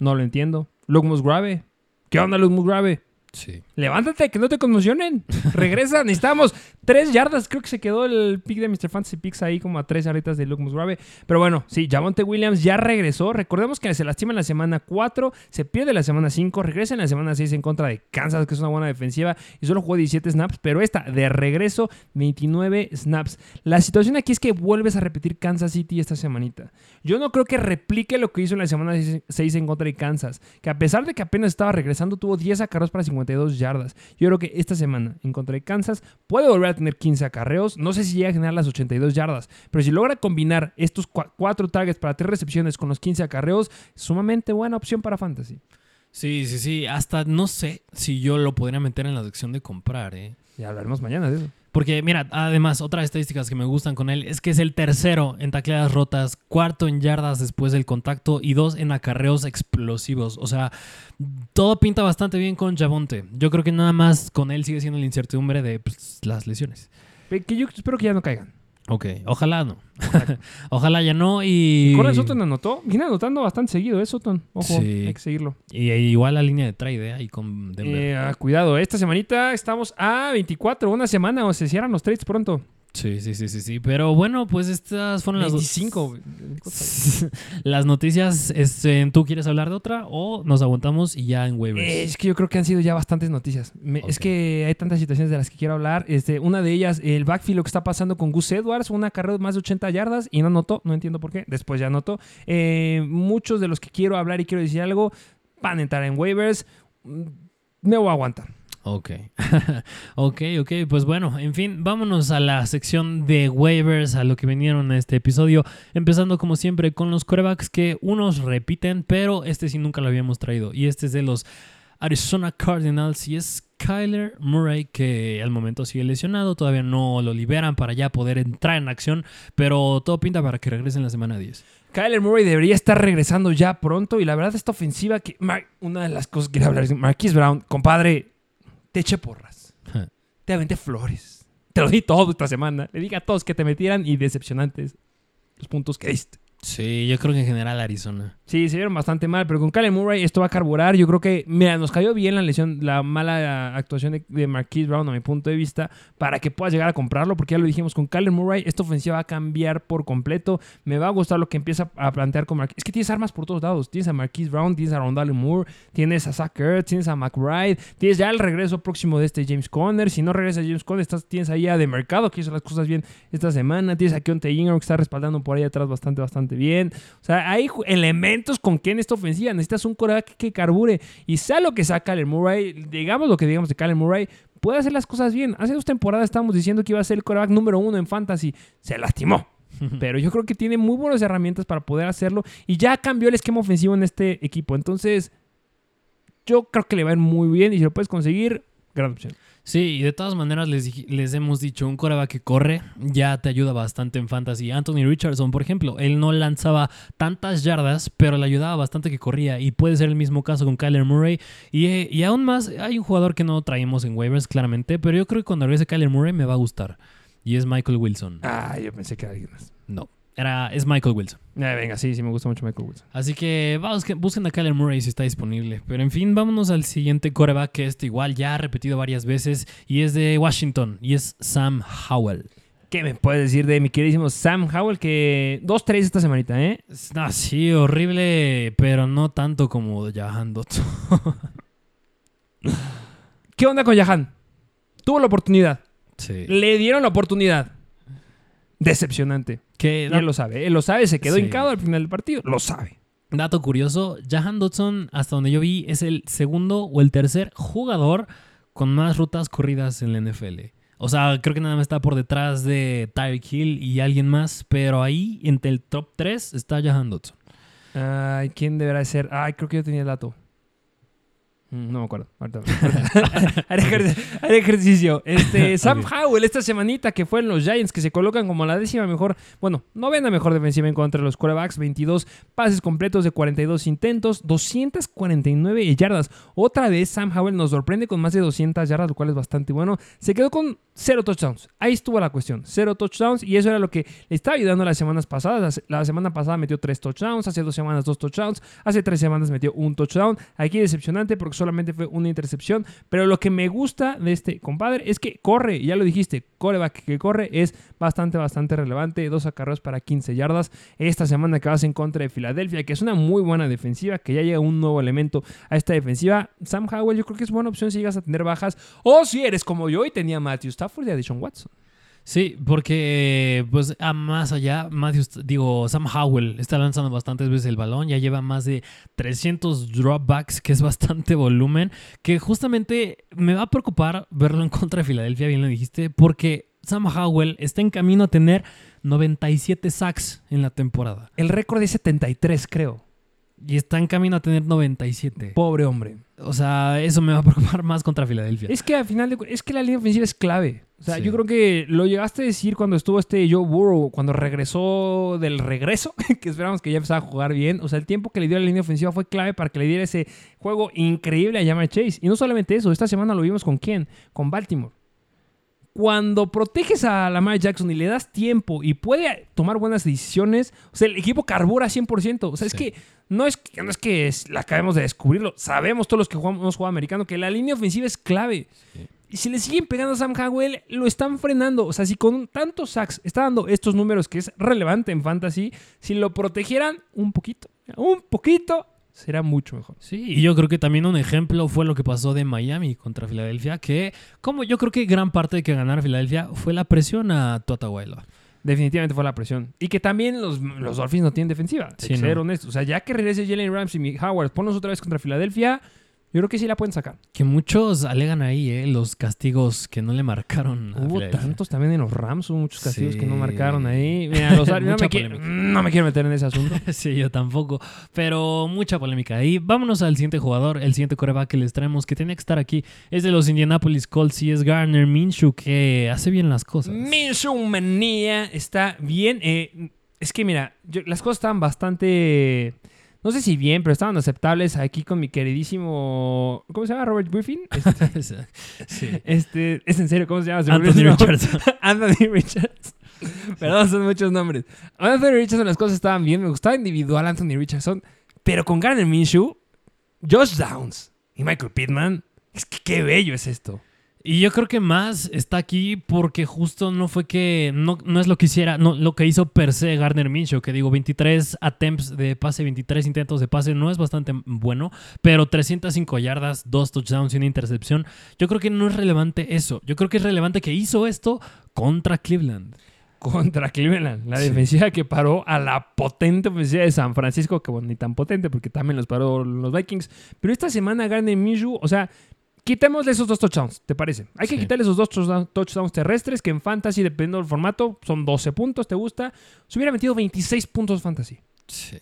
Speaker 3: No lo entiendo. Luke Musgrave. ¿Qué onda, Luke Musgrave?
Speaker 4: Sí.
Speaker 3: Levántate, que no te conmocionen. Regresa, necesitamos tres yardas. Creo que se quedó el pick de Mr. Fantasy Picks ahí como a tres yarditas de Luke Musgrave. Pero bueno, sí, Javonte Williams ya regresó. Recordemos que se lastima en la semana 4, se pierde la semana 5, regresa en la semana 6 en contra de Kansas, que es una buena defensiva, y solo jugó 17 snaps. Pero esta, de regreso, 29 snaps. La situación aquí es que vuelves a repetir Kansas City esta semanita. Yo no creo que replique lo que hizo en la semana 6 en contra de Kansas, que a pesar de que apenas estaba regresando, tuvo 10 acarreos para 52 yardas. Yo creo que esta semana en contra de Kansas puede volver a tener 15 acarreos. No sé si llega a generar las 82 yardas, pero si logra combinar estos 4 targets para 3 recepciones con los 15 acarreos, sumamente buena opción para Fantasy.
Speaker 4: Sí, sí, sí. Hasta no sé si yo lo podría meter en la sección de comprar, ¿eh?
Speaker 3: Ya hablaremos mañana de eso.
Speaker 4: Porque, mira, además, otras estadísticas que me gustan con él es que es el tercero en tacleadas rotas, cuarto en yardas después del contacto y dos en acarreos explosivos. O sea, todo pinta bastante bien con Javonte. Yo creo que nada más con él sigue siendo la incertidumbre de pues, las lesiones.
Speaker 3: Que yo espero que ya no caigan.
Speaker 4: Ok, ojalá no. ojalá ya no y...
Speaker 3: Corren Sutton anotó. Viene anotando bastante seguido, ¿eh, Sutton? Ojo,
Speaker 4: Sí.
Speaker 3: hay que seguirlo.
Speaker 4: Y, igual la línea de trade ¿eh? ahí con Denver.
Speaker 3: Eh, ah, cuidado, esta semanita estamos a 24, una semana o se cierran los trades pronto.
Speaker 4: Sí, sí, sí, sí, sí. Pero bueno, pues estas fueron las dos-
Speaker 3: 25.
Speaker 4: las noticias. Este, ¿Tú quieres hablar de otra o nos aguantamos y ya en waivers?
Speaker 3: Es que yo creo que han sido ya bastantes noticias. Me- Es que hay tantas situaciones de las que quiero hablar. Este, una de ellas, el backfield, lo que está pasando con Gus Edwards, una carrera de más de 80 yardas y no anotó, no entiendo por qué. Después ya anotó. Eh, muchos de los que quiero hablar y quiero decir algo van a entrar en waivers. Mm, Me voy a aguantar.
Speaker 4: Ok. ok, ok. Pues bueno, en fin, vámonos a la sección de waivers, a lo que vinieron a este episodio. Empezando como siempre con los corebacks que unos repiten, pero este sí nunca lo habíamos traído. Y este es de los Arizona Cardinals y es Kyler Murray, que al momento sigue lesionado. Todavía no lo liberan para ya poder entrar en acción, pero todo pinta para que regrese en la semana 10.
Speaker 3: Kyler Murray debería estar regresando ya pronto. Y la verdad, esta ofensiva que. Una de las cosas que quería hablar es: Marquise Brown, compadre, te eché porras. Te aventé flores. Te lo di todo esta semana. Le dije a todos que te metieran y decepcionantes los puntos que diste.
Speaker 4: Sí, yo creo que en general Arizona.
Speaker 3: Sí, se vieron bastante mal, pero con Kyler Murray esto va a carburar. Yo creo que, mira, nos cayó bien la lesión, la mala actuación de, de Marquise Brown, a mi punto de vista, para que puedas llegar a comprarlo, porque ya lo dijimos, con Kyler Murray esta ofensiva va a cambiar por completo. Me va a gustar lo que empieza a plantear con Marquise. Es que tienes armas por todos lados. Tienes a Marquise Brown, tienes a Rondale Moore, tienes a Zach Ertz, tienes a McBride, tienes ya el regreso próximo de este James Conner. Si no regresa James Conner, estás, tienes ahí a de mercado que hizo las cosas bien esta semana. Tienes a Keontae Ingram que está respaldando por ahí atrás bastante, bastante bien. O sea, hay elementos con que en esta ofensiva necesitas un coreback que carbure. Y sea lo que sea Kyler Murray, digamos lo que digamos de Kyler Murray, puede hacer las cosas bien. Hace dos temporadas estábamos diciendo que iba a ser el coreback número uno en fantasy. Se lastimó. Pero yo creo que tiene muy buenas herramientas para poder hacerlo. Y ya cambió el esquema ofensivo en este equipo. Entonces, yo creo que le va a ir muy bien. Y si lo puedes conseguir, gran opción.
Speaker 4: Sí, y de todas maneras les, les hemos dicho, un coreback que corre ya te ayuda bastante en fantasy. Anthony Richardson, por ejemplo, él no lanzaba tantas yardas, pero le ayudaba bastante que corría. Y puede ser el mismo caso con Kyler Murray. Y, y aún más, hay un jugador que no traemos en waivers, claramente, pero yo creo que cuando regrese Kyler Murray me va a gustar. Y es Michael Wilson.
Speaker 3: Ah, yo pensé que era alguien más.
Speaker 4: No. Era, es Michael Wilson.
Speaker 3: Eh, venga, sí, sí, me gusta mucho Michael Wilson.
Speaker 4: Así que vamos, que busquen a Kyler Murray si está disponible. Pero en fin, vámonos al siguiente coreback que este igual ya ha repetido varias veces y es de Washington y es Sam Howell.
Speaker 3: ¿Qué me puedes decir de mi queridísimo Sam Howell? Que 2-3 esta semanita, ¿eh?
Speaker 4: Ah, sí, horrible, pero no tanto como Jahan Dotson.
Speaker 3: ¿Qué onda con Jahan? Tuvo la oportunidad.
Speaker 4: sí.
Speaker 3: Le dieron la oportunidad. Decepcionante.
Speaker 4: Que
Speaker 3: Y él lo sabe. Él lo sabe. Se quedó
Speaker 4: Sí.
Speaker 3: hincado al final del partido. Lo sabe.
Speaker 4: Dato curioso, Jahan Dotson, hasta donde yo vi, es el segundo o el tercer jugador con más rutas corridas en la NFL. O sea, creo que nada más está por detrás de Tyreek Hill y alguien más, pero ahí, entre el top 3, está Jahan Dotson.
Speaker 3: Ay, ¿quién deberá de ser? Ay, creo que yo tenía el dato. Mm, No me acuerdo. Ahorita- haré, ejer- haré ejercicio. Este, Sam. Howell, esta semanita que fue en los Giants, que se colocan como la décima mejor, bueno, novena mejor defensiva en contra de los quarterbacks. 22 pases completos de 42 intentos, 249 yardas. Otra vez Sam Howell nos sorprende con más de 200 yardas, lo cual es bastante bueno. Se quedó con cero touchdowns. Ahí estuvo la cuestión. Cero touchdowns y eso era lo que le estaba ayudando las semanas pasadas. La semana pasada metió tres touchdowns, hace dos semanas dos touchdowns, hace tres semanas metió un touchdown. Aquí decepcionante porque solamente fue una intercepción. Pero lo que me gusta de este compadre es que corre, ya lo dijiste, coreback que corre es bastante, bastante relevante. Dos acarreos para 15 yardas. Esta semana que vas en contra de Filadelfia, que es una muy buena defensiva, que ya llega un nuevo elemento a esta defensiva. Sam Howell yo creo que es buena opción si llegas a tener bajas o si eres como yo y tenía Matthew Stafford y a Deshaun Watson.
Speaker 4: Sí, porque pues a más allá, Matthews, digo, Sam Howell está lanzando bastantes veces el balón, ya lleva más de 300 dropbacks, que es bastante volumen, que justamente me va a preocupar verlo en contra de Filadelfia, bien lo dijiste, porque Sam Howell está en camino a tener 97 sacks en la temporada
Speaker 3: El récord es 73, creo.
Speaker 4: y está en camino a tener 97.
Speaker 3: Pobre hombre.
Speaker 4: O sea, eso me va a preocupar más contra Filadelfia.
Speaker 3: Es que al final de es que la línea ofensiva es clave. O sea,
Speaker 4: Sí.
Speaker 3: yo creo que lo llegaste a decir cuando estuvo este Joe Burrow, cuando regresó del regreso, que esperamos que ya empezara a jugar bien. O sea, el tiempo que le dio a la línea ofensiva fue clave para que le diera ese juego increíble a Jamar Chase. Y no solamente eso, esta semana lo vimos con quién? Con Baltimore. Cuando proteges a Lamar Jackson y le das tiempo y puede tomar buenas decisiones, o sea, el equipo carbura 100%. O sea, es que no es que, no es que es- la acabemos de descubrirlo. Sabemos todos los que jugamos, hemos jugado americano que la línea ofensiva es clave. Y si le siguen pegando a Sam Howell, lo están frenando. O sea, si con tantos sacks está dando estos números que es relevante en fantasy, si lo protegieran un poquito, un poquito, será mucho mejor.
Speaker 4: Sí, y yo creo que también un ejemplo fue lo que pasó de Miami contra Filadelfia, que como yo creo que gran parte de que ganara Filadelfia fue la presión a Tua.
Speaker 3: Definitivamente fue la presión. Y que también los, los Dolphins no tienen defensiva.
Speaker 4: Sí,
Speaker 3: ser
Speaker 4: no.
Speaker 3: honestos. O sea, ya que regrese Jalen Ramsey y Howard, ponlos otra vez contra Filadelfia, yo creo que sí la pueden sacar.
Speaker 4: Que muchos alegan ahí, ¿eh? Los castigos que no le marcaron a
Speaker 3: Hubo tantos también en los Rams, hubo muchos castigos
Speaker 4: Sí.
Speaker 3: que no marcaron ahí. Mira, los, no, me quiero, no me quiero meter en ese asunto.
Speaker 4: Sí, yo tampoco. Pero mucha polémica ahí. Vámonos al siguiente jugador, el siguiente coreback que les traemos, que tenía que estar aquí. Es de los Indianapolis Colts y es Garner Minshew, que hace bien las cosas.
Speaker 3: Minshew manía está bien. eh, es que mira, yo- las cosas estaban bastante. No sé si bien, pero estaban aceptables aquí con mi queridísimo. ¿Cómo se llama? Robert Griffin. Este,
Speaker 4: sí.
Speaker 3: este- es en serio, ¿cómo se llama? Se
Speaker 4: Anthony. Richardson.
Speaker 3: Anthony Richards. Perdón, son muchos nombres. Anthony Richardson, las cosas estaban bien. Me gustaba individual Anthony Richardson. Pero con Garner Minshew, Josh Downs y Michael Pittman. Es que qué bello es esto.
Speaker 4: Y yo creo que más está aquí porque justo no fue que. No, no es lo que hiciera. No, lo que hizo per se Gardner Minshew. Que digo, 23 attempts de pase, 23 intentos de pase. No es bastante bueno. Pero 305 yardas, 2 touchdowns y una intercepción. Yo creo que no es relevante eso. Yo creo que es relevante que hizo esto contra Cleveland.
Speaker 3: contra Cleveland. La
Speaker 4: Sí.
Speaker 3: defensiva que paró a la potente ofensiva de San Francisco, que bueno, ni tan potente porque también los paró los Vikings. Pero esta semana Garner Minshew, o sea, quitémosle esos dos touchdowns, ¿te parece? Hay que
Speaker 4: Sí.
Speaker 3: quitarle esos dos touchdown- touchdowns terrestres que en fantasy, dependiendo del formato, son 12 puntos, ¿te gusta? Se hubiera metido 26 puntos fantasy.
Speaker 4: Sí.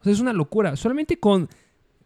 Speaker 3: O sea, es una locura. Solamente con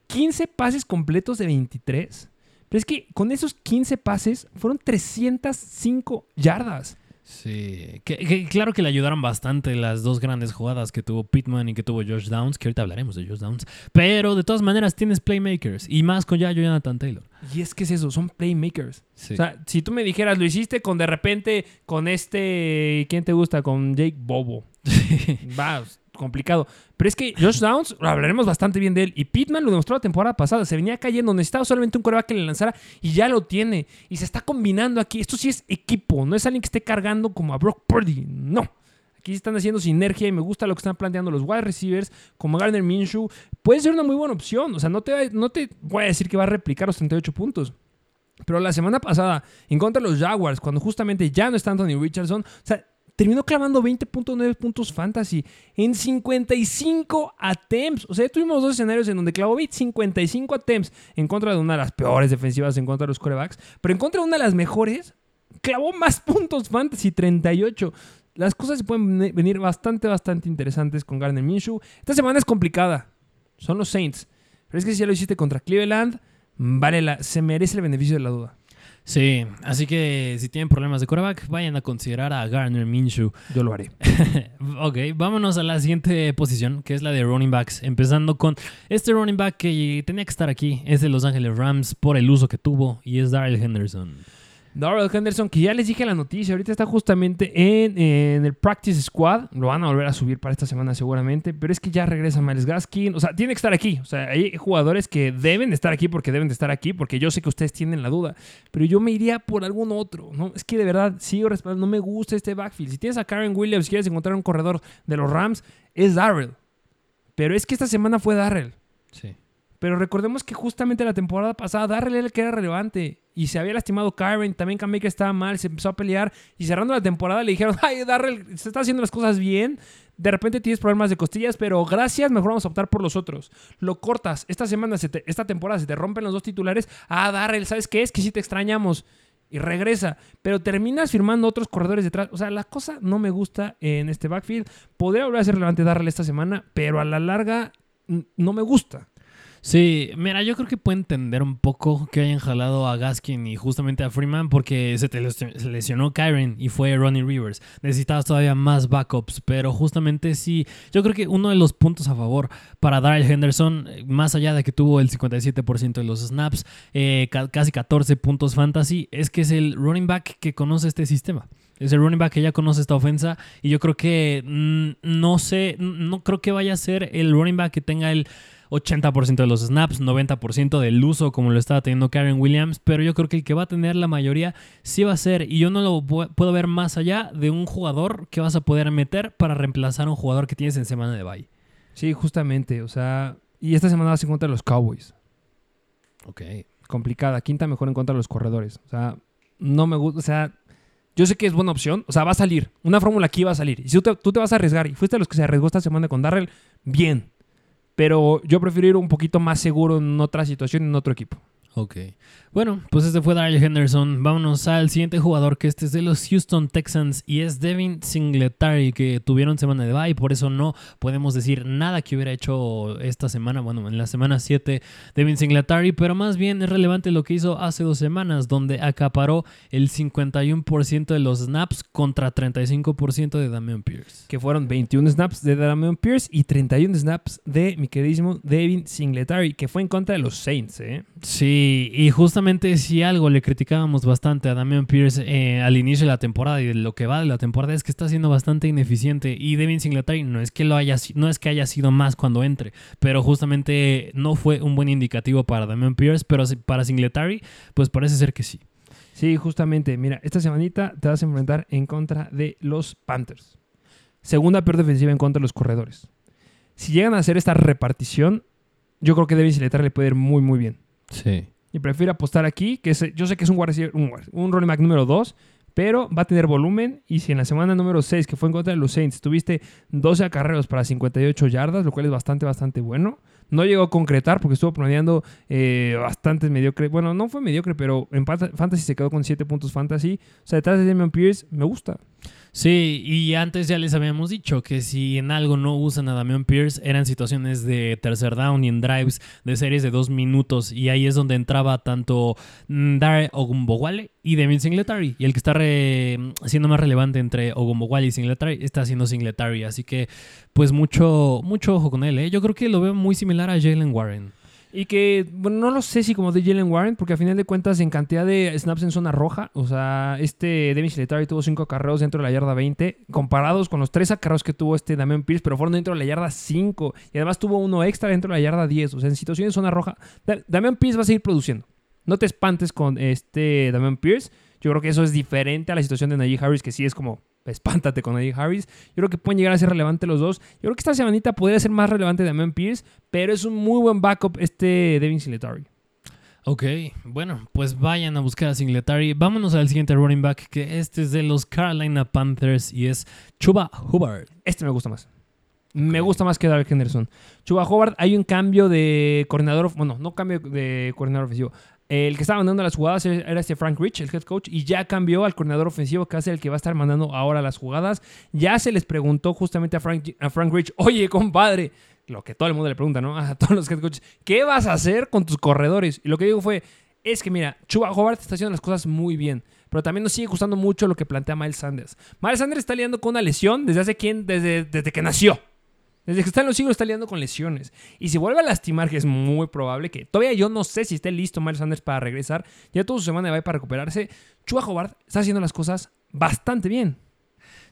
Speaker 3: 15 pases completos de 23. Pero es que con esos 15 pases fueron 305 yardas.
Speaker 4: Sí, que, que claro que le ayudaron bastante las dos grandes jugadas que tuvo Pittman y que tuvo Josh Downs, que ahorita hablaremos de Josh Downs, pero de todas maneras tienes playmakers y más con ya Jonathan Taylor.
Speaker 3: Y es que es eso, son playmakers.
Speaker 4: Sí.
Speaker 3: O sea, si tú me dijeras, lo hiciste con de repente con este, ¿quién te gusta? Con Jake Bobo. Va, complicado. Pero es que Josh Downs, hablaremos bastante bien de él. Y Pittman lo demostró la temporada pasada. Se venía cayendo, necesitaba solamente un coreback que le lanzara y ya lo tiene. Y se está combinando aquí. Esto sí es equipo, no es alguien que esté cargando como a Brock Purdy. No. Aquí están haciendo sinergia y me gusta lo que están planteando los wide receivers como Gardner Minshew. Puede ser una muy buena opción. O sea, no te, no te voy a decir que va a replicar los 38 puntos. Pero la semana pasada, en contra de los Jaguars, cuando justamente ya no está Anthony Richardson, o sea, terminó clavando 20.9 puntos fantasy en 55 attempts. O sea, tuvimos dos escenarios en donde clavó 55 attempts en contra de una de las peores defensivas en contra de los corebacks, pero en contra de una de las mejores, clavó más puntos fantasy, 38. Las cosas se pueden venir bastante, bastante interesantes con Gardner Minshew. Esta semana es complicada. Son los Saints. Pero es que si ya lo hiciste contra Cleveland, vale la, se merece el beneficio de la duda.
Speaker 4: Sí, así que si tienen problemas de quarterback, vayan a considerar a Gardner Minshew.
Speaker 3: Yo lo haré.
Speaker 4: ok, vámonos a la siguiente posición, que es la de running backs. Empezando con este running back que tenía que estar aquí, es de Los Ángeles Rams por el uso que tuvo, y es Darrell Henderson.
Speaker 3: Darrell Henderson, que ya les dije la noticia, ahorita está justamente en, en, el Practice Squad. Lo van a volver a subir para esta semana seguramente, pero es que ya regresa Miles Gaskin. O sea, tiene que estar aquí. O sea, hay jugadores que deben de estar aquí porque deben de estar aquí, porque yo sé que ustedes tienen la duda, pero yo me iría por algún otro. ¿no? Es que de verdad sigo respaldando, no me gusta este backfield. Si tienes a Karen Williams, quieres encontrar un corredor de los Rams, es Darrell. Pero es que esta semana fue Darrell.
Speaker 4: Sí.
Speaker 3: Pero recordemos que justamente la temporada pasada Darrell era el que era relevante. Y se había lastimado Karen, también Baker estaba mal, se empezó a pelear. Y cerrando la temporada le dijeron, ay, Darrell, se está haciendo las cosas bien. De repente tienes problemas de costillas, pero gracias, mejor vamos a optar por los otros. Lo cortas. Esta semana, se te- esta temporada se te rompen los dos titulares. Ah, Darrell, ¿sabes qué es? Que sí te extrañamos. Y regresa. Pero terminas firmando otros corredores detrás. O sea, la cosa no me gusta en este backfield. Podría volver a ser relevante Darrell esta semana, pero a la larga no me gusta.
Speaker 4: Sí, mira, yo creo que puedo entender un poco que hayan jalado a Gaskin y justamente a Freeman porque se lesionó Kyron y fue Ronnie Rivers. Necesitabas todavía más backups, pero justamente sí, yo creo que uno de los puntos a favor para Darrell Henderson, eh, más allá de que tuvo el 57% de los snaps, eh, ca- casi 14 puntos fantasy, es que es el running back que conoce este sistema. Es el running back que ya conoce esta ofensa y yo creo que mm, no sé, no creo que vaya a ser el running back que tenga el 80% de los snaps, 90% del uso como lo estaba teniendo Karen Williams, pero yo creo que el que va a tener la mayoría sí va a ser, y yo no lo pu- puedo ver más allá de un jugador que vas a poder meter para reemplazar a un jugador que tienes en semana de bye.
Speaker 3: Sí, justamente. O sea, y esta semana vas en contra de los Cowboys.
Speaker 4: Ok.
Speaker 3: Complicada. Quinta mejor en contra de los corredores. O sea, no me gusta. O sea, yo sé que es buena opción. O sea, va a salir. Una fórmula aquí va a salir. Y si tú te, tú te vas a arriesgar y fuiste de los que se arriesgó esta semana con Darrell, bien. Pero yo prefiero ir un poquito más seguro en otra situación, en otro equipo.
Speaker 4: Ok. Bueno, pues este fue Darrell Henderson. Vámonos al siguiente jugador que este es de los Houston Texans y es Devin Singletary que tuvieron semana de bye y por eso no podemos decir nada que hubiera hecho esta semana, bueno, en la semana 7 Devin Singletary, pero más bien es relevante lo que hizo hace dos semanas donde acaparó el 51% de los snaps contra 35% de Damian Pierce.
Speaker 3: Que fueron 21 snaps de Damian Pierce y 31 snaps de mi queridísimo Devin Singletary, que fue en contra de los Saints, ¿eh?
Speaker 4: Sí, y justamente si algo le criticábamos bastante a Damian Pierce eh, al inicio de la temporada y de lo que va de la temporada es que está siendo bastante ineficiente y Devin Singletary no es que lo haya no es que haya sido más cuando entre, pero justamente no fue un buen indicativo para Damian Pierce, pero para Singletary pues parece ser que sí.
Speaker 3: Sí, justamente. Mira, esta semanita te vas a enfrentar en contra de los Panthers. Segunda peor defensiva en contra de los corredores. Si llegan a hacer esta repartición, yo creo que Devin Singletary le puede ir muy, muy bien.
Speaker 4: Sí.
Speaker 3: Y prefiero apostar aquí, que yo sé que es un, un, un running número 2, pero va a tener volumen. Y si en la semana número 6, que fue en contra de los Saints, tuviste 12 acarreos para 58 yardas, lo cual es bastante, bastante bueno, No llegó a concretar porque estuvo promediando eh, bastante mediocre. Bueno, no fue mediocre, pero en Fanta- Fantasy se quedó con 7 puntos Fantasy. O sea, detrás de Damian Pierce me gusta.
Speaker 4: Sí, y antes ya les habíamos dicho que si en algo no usan a Damian Pierce eran situaciones de tercer down y en drives de series de dos minutos y ahí es donde entraba tanto mm, Dare Ogumbowale y Devin Singletary y el que está re- siendo más relevante entre Ogumbowale y Singletary está siendo Singletary, así que pues mucho mucho ojo con él, ¿eh? yo creo que lo veo muy similar a Jalen Warren.
Speaker 3: Y que, bueno, no lo sé si como de Jalen Warren, porque a final de cuentas, en cantidad de snaps en zona roja, o sea, este Devin Singletary tuvo 5 acarreos dentro de la yarda 20, comparados con los 3 acarreos que tuvo este Damian Pierce, pero fueron dentro de la yarda 5. Y además tuvo uno extra dentro de la yarda 10. O sea, en situaciones de zona roja, Da- Damian Pierce va a seguir produciendo. No te espantes con este Damian Pierce. Yo creo que eso es diferente a la situación de Najee Harris, que sí es como, espántate con Najee Harris. Yo creo que pueden llegar a ser relevantes los dos. Yo creo que esta semanita podría ser más relevante Damian Pierce, pero es un muy buen backup este Devin Singletary.
Speaker 4: Ok, bueno, pues vayan a buscar a Singletary. Vámonos al siguiente running back, que este es de los Carolina Panthers y es Chuba Hubbard.
Speaker 3: Este me gusta más. Me gusta más que Dark Henderson. Chuba Howard, hay un cambio de coordinador, bueno, no cambio de coordinador ofensivo. El que estaba mandando las jugadas era este Frank Rich, el head coach, y ya cambió al coordinador ofensivo, que ser el que va a estar mandando ahora las jugadas. Ya se les preguntó justamente a Frank, a Frank Rich, oye, compadre, lo que todo el mundo le pregunta, ¿no? A todos los head coaches, ¿qué vas a hacer con tus corredores? Y lo que digo fue, es que mira, Chuba Howard está haciendo las cosas muy bien, pero también nos sigue gustando mucho lo que plantea Miles Sanders. Miles Sanders está lidiando con una lesión desde hace quién, desde, desde que nació. Desde que está en los siglos está lidiando con lesiones. Y si vuelve a lastimar, que es muy probable que todavía yo no sé si esté listo Miles Sanders para regresar, ya tuvo su semana de bye para recuperarse, Chuba Howard está haciendo las cosas bastante bien.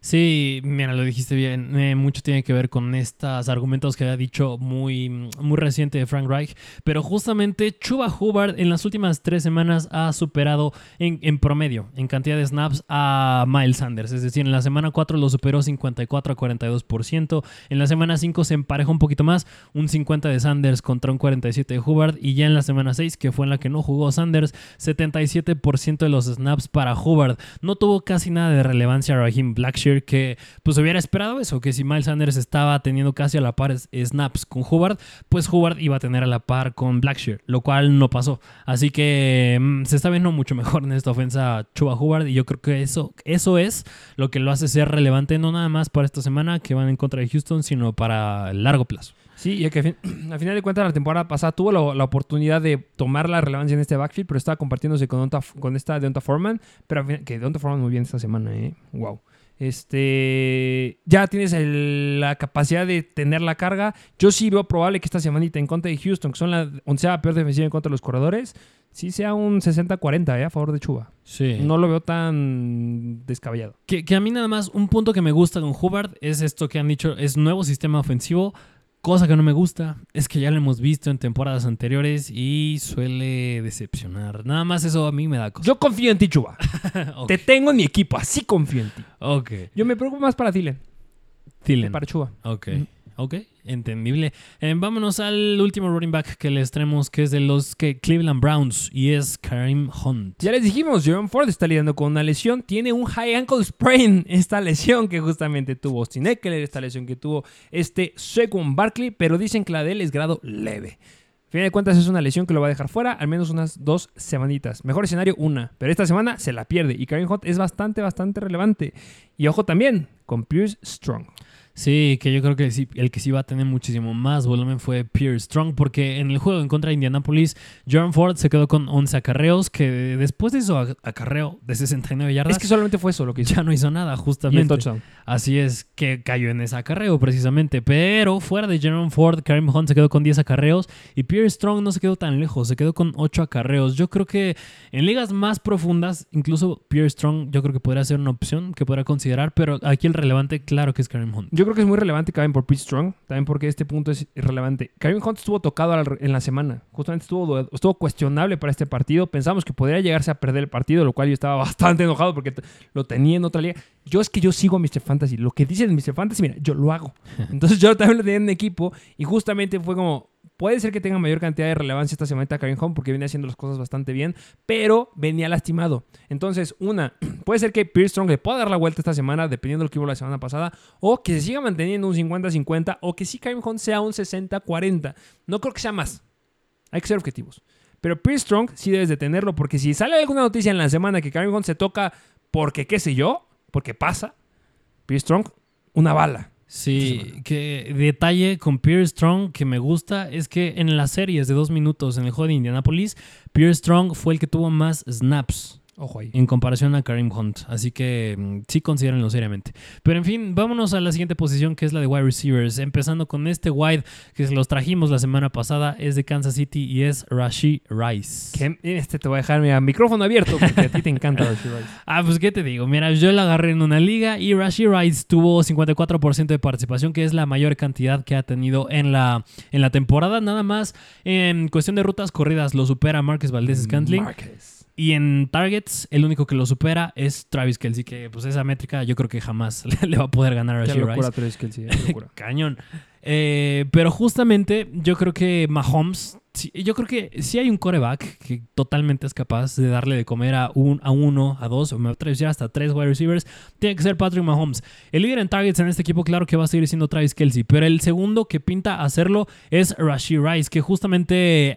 Speaker 4: Sí, mira, lo dijiste bien. eh, mucho tiene que ver con estos argumentos que había dicho muy, muy reciente de Frank Reich. Pero justamente Chuba Hubbard en las últimas tres semanas ha superado en, en promedio, en cantidad de snaps, a Miles Sanders. Es decir, en la semana 4 lo superó 54 a 42%. En la semana 5 se emparejó un poquito más, un 50 de Sanders contra un 47 de Hubbard. Y ya en la semana 6, que fue en la que no jugó Sanders, 77% de los snaps para Hubbard. No tuvo casi nada de relevancia Raheem Blackshear, que pues hubiera esperado eso, que si Miles Sanders estaba teniendo casi a la par snaps con Hubbard, pues Hubbard iba a tener a la par con Blackshear, lo cual no pasó. Así que mm, se está viendo mucho mejor en esta ofensa Chuba Hubbard y yo creo que eso, eso es lo que lo hace ser relevante no nada más para esta semana que van en contra de Houston, sino para el largo plazo.
Speaker 3: Sí, y que al final de cuentas la temporada pasada tuvo la, la oportunidad de tomar la relevancia en este backfield, pero estaba compartiéndose con, Donta- con esta Deonta Foreman, pero que Deonta Foreman muy bien esta semana, ¿eh? Wow. Este, ya tienes el- la capacidad de tener la carga. Yo sí veo probable que esta semanita en contra de Houston, que son la onceava peor defensiva en contra de los corredores, sí sea un 60-40 ¿eh? a favor de Chuba.
Speaker 4: Sí.
Speaker 3: No lo veo tan descabellado.
Speaker 4: Que, que a mí nada más un punto que me gusta con Hubbard es esto que han dicho, es nuevo sistema ofensivo. Cosa que no me gusta es que ya lo hemos visto en temporadas anteriores y suele decepcionar. Nada más eso a mí me da cosa.
Speaker 3: Yo confío en ti, Chuba. Te tengo en mi equipo, así confío en ti.
Speaker 4: ok.
Speaker 3: Yo me preocupo más para que
Speaker 4: Thielen.
Speaker 3: para Chuba.
Speaker 4: Ok.
Speaker 3: Ujú.
Speaker 4: Ok, entendible. Eh, vámonos al último running back que les traemos, que es de los que Cleveland Browns, y es Kareem Hunt.
Speaker 3: Ya les dijimos, Jerome Ford está lidiando con una lesión. Tiene un high ankle sprain. Esta lesión que justamente tuvo Austin Eckler, esta lesión que tuvo este Saquon Barkley, pero dicen que la de él es grado leve. A fin de cuentas es una lesión que lo va a dejar fuera al menos unas dos semanitas. Mejor escenario, una. Pero esta semana se la pierde. Y Kareem Hunt es bastante, bastante relevante. Y ojo también con Pierce Strong.
Speaker 4: Sí, que yo creo que sí, el que sí va a tener muchísimo más volumen fue Pierce Strong, porque en el juego en contra de Indianapolis, John Ford se quedó con 11 acarreos, que después de su a- acarreo de 69 yardas,
Speaker 3: Es que solamente fue eso lo que hizo.
Speaker 4: ya no hizo nada, justamente. Así es que cayó en ese acarreo precisamente. Pero fuera de Jerome Ford, Kareem Hunt se quedó con 10 acarreos y Pierre Strong no se quedó tan lejos, se quedó con 8 acarreos. Yo creo que en ligas más profundas, incluso Pierre Strong, yo creo que podría ser una opción que podrá considerar, pero aquí el relevante, claro que es Kareem Hunt.
Speaker 3: Yo creo que es muy relevante Kareem por Pete Strong, también porque este punto es irrelevante. Kareem Hunt estuvo tocado en la semana, justamente estuvo, estuvo cuestionable para este partido. Pensamos que podría llegarse a perder el partido, lo cual yo estaba bastante enojado porque lo tenía en otra liga. Yo es que yo sigo a Mr. Fantasy. Lo que dice en Mr. Fantasy, mira, yo lo hago. Entonces yo también lo tenía en equipo y justamente fue como, Puede ser que tenga mayor cantidad de relevancia esta semana Karim Hunt porque viene haciendo las cosas bastante bien, pero venía lastimado. Entonces, una, puede ser que Pierce Strong le pueda dar la vuelta esta semana, dependiendo de lo que hubo la semana pasada, o que se siga manteniendo un 50-50, o que sí Karim Hunt sea un 60-40. No creo que sea más. Hay que ser objetivos. Pero Pierce Strong sí debes de tenerlo, porque si sale alguna noticia en la semana que Karim Hunt se toca porque qué sé yo, porque pasa, Pierce Strong, una bala.
Speaker 4: Sí, que detalle con Pierre Strong que me gusta es que en las series de dos minutos en el juego de Indianapolis, Pierre Strong fue el que tuvo más snaps.
Speaker 3: Ojo ahí.
Speaker 4: En comparación a Karim Hunt. Así que mm, sí considérenlo seriamente. Pero en fin, vámonos a la siguiente posición que es la de wide receivers. Empezando con este wide que se los trajimos la semana pasada. Es de Kansas City y es Rashi Rice.
Speaker 3: Que este te voy a dejar, mira, micrófono abierto porque a ti te encanta Rashi Rice.
Speaker 4: ah, pues qué te digo. Mira, yo la agarré en una liga y Rashi Rice tuvo 54% de participación, que es la mayor cantidad que ha tenido en la, en la temporada. Nada más en cuestión de rutas corridas lo supera Marcus Valdez Scantling.
Speaker 3: Marquez.
Speaker 4: Y en targets, el único que lo supera es Travis Kelsey, que pues esa métrica yo creo que jamás le va a poder ganar a Rice.
Speaker 3: Travis qué locura.
Speaker 4: Cañón. Eh, pero justamente yo creo que Mahomes, sí, yo creo que si hay un coreback que totalmente es capaz de darle de comer a, un, a uno, a dos, o me atrevo a decir hasta tres wide receivers, tiene que ser Patrick Mahomes. El líder en targets en este equipo, claro que va a seguir siendo Travis Kelsey, pero el segundo que pinta hacerlo es Rashee Rice, que justamente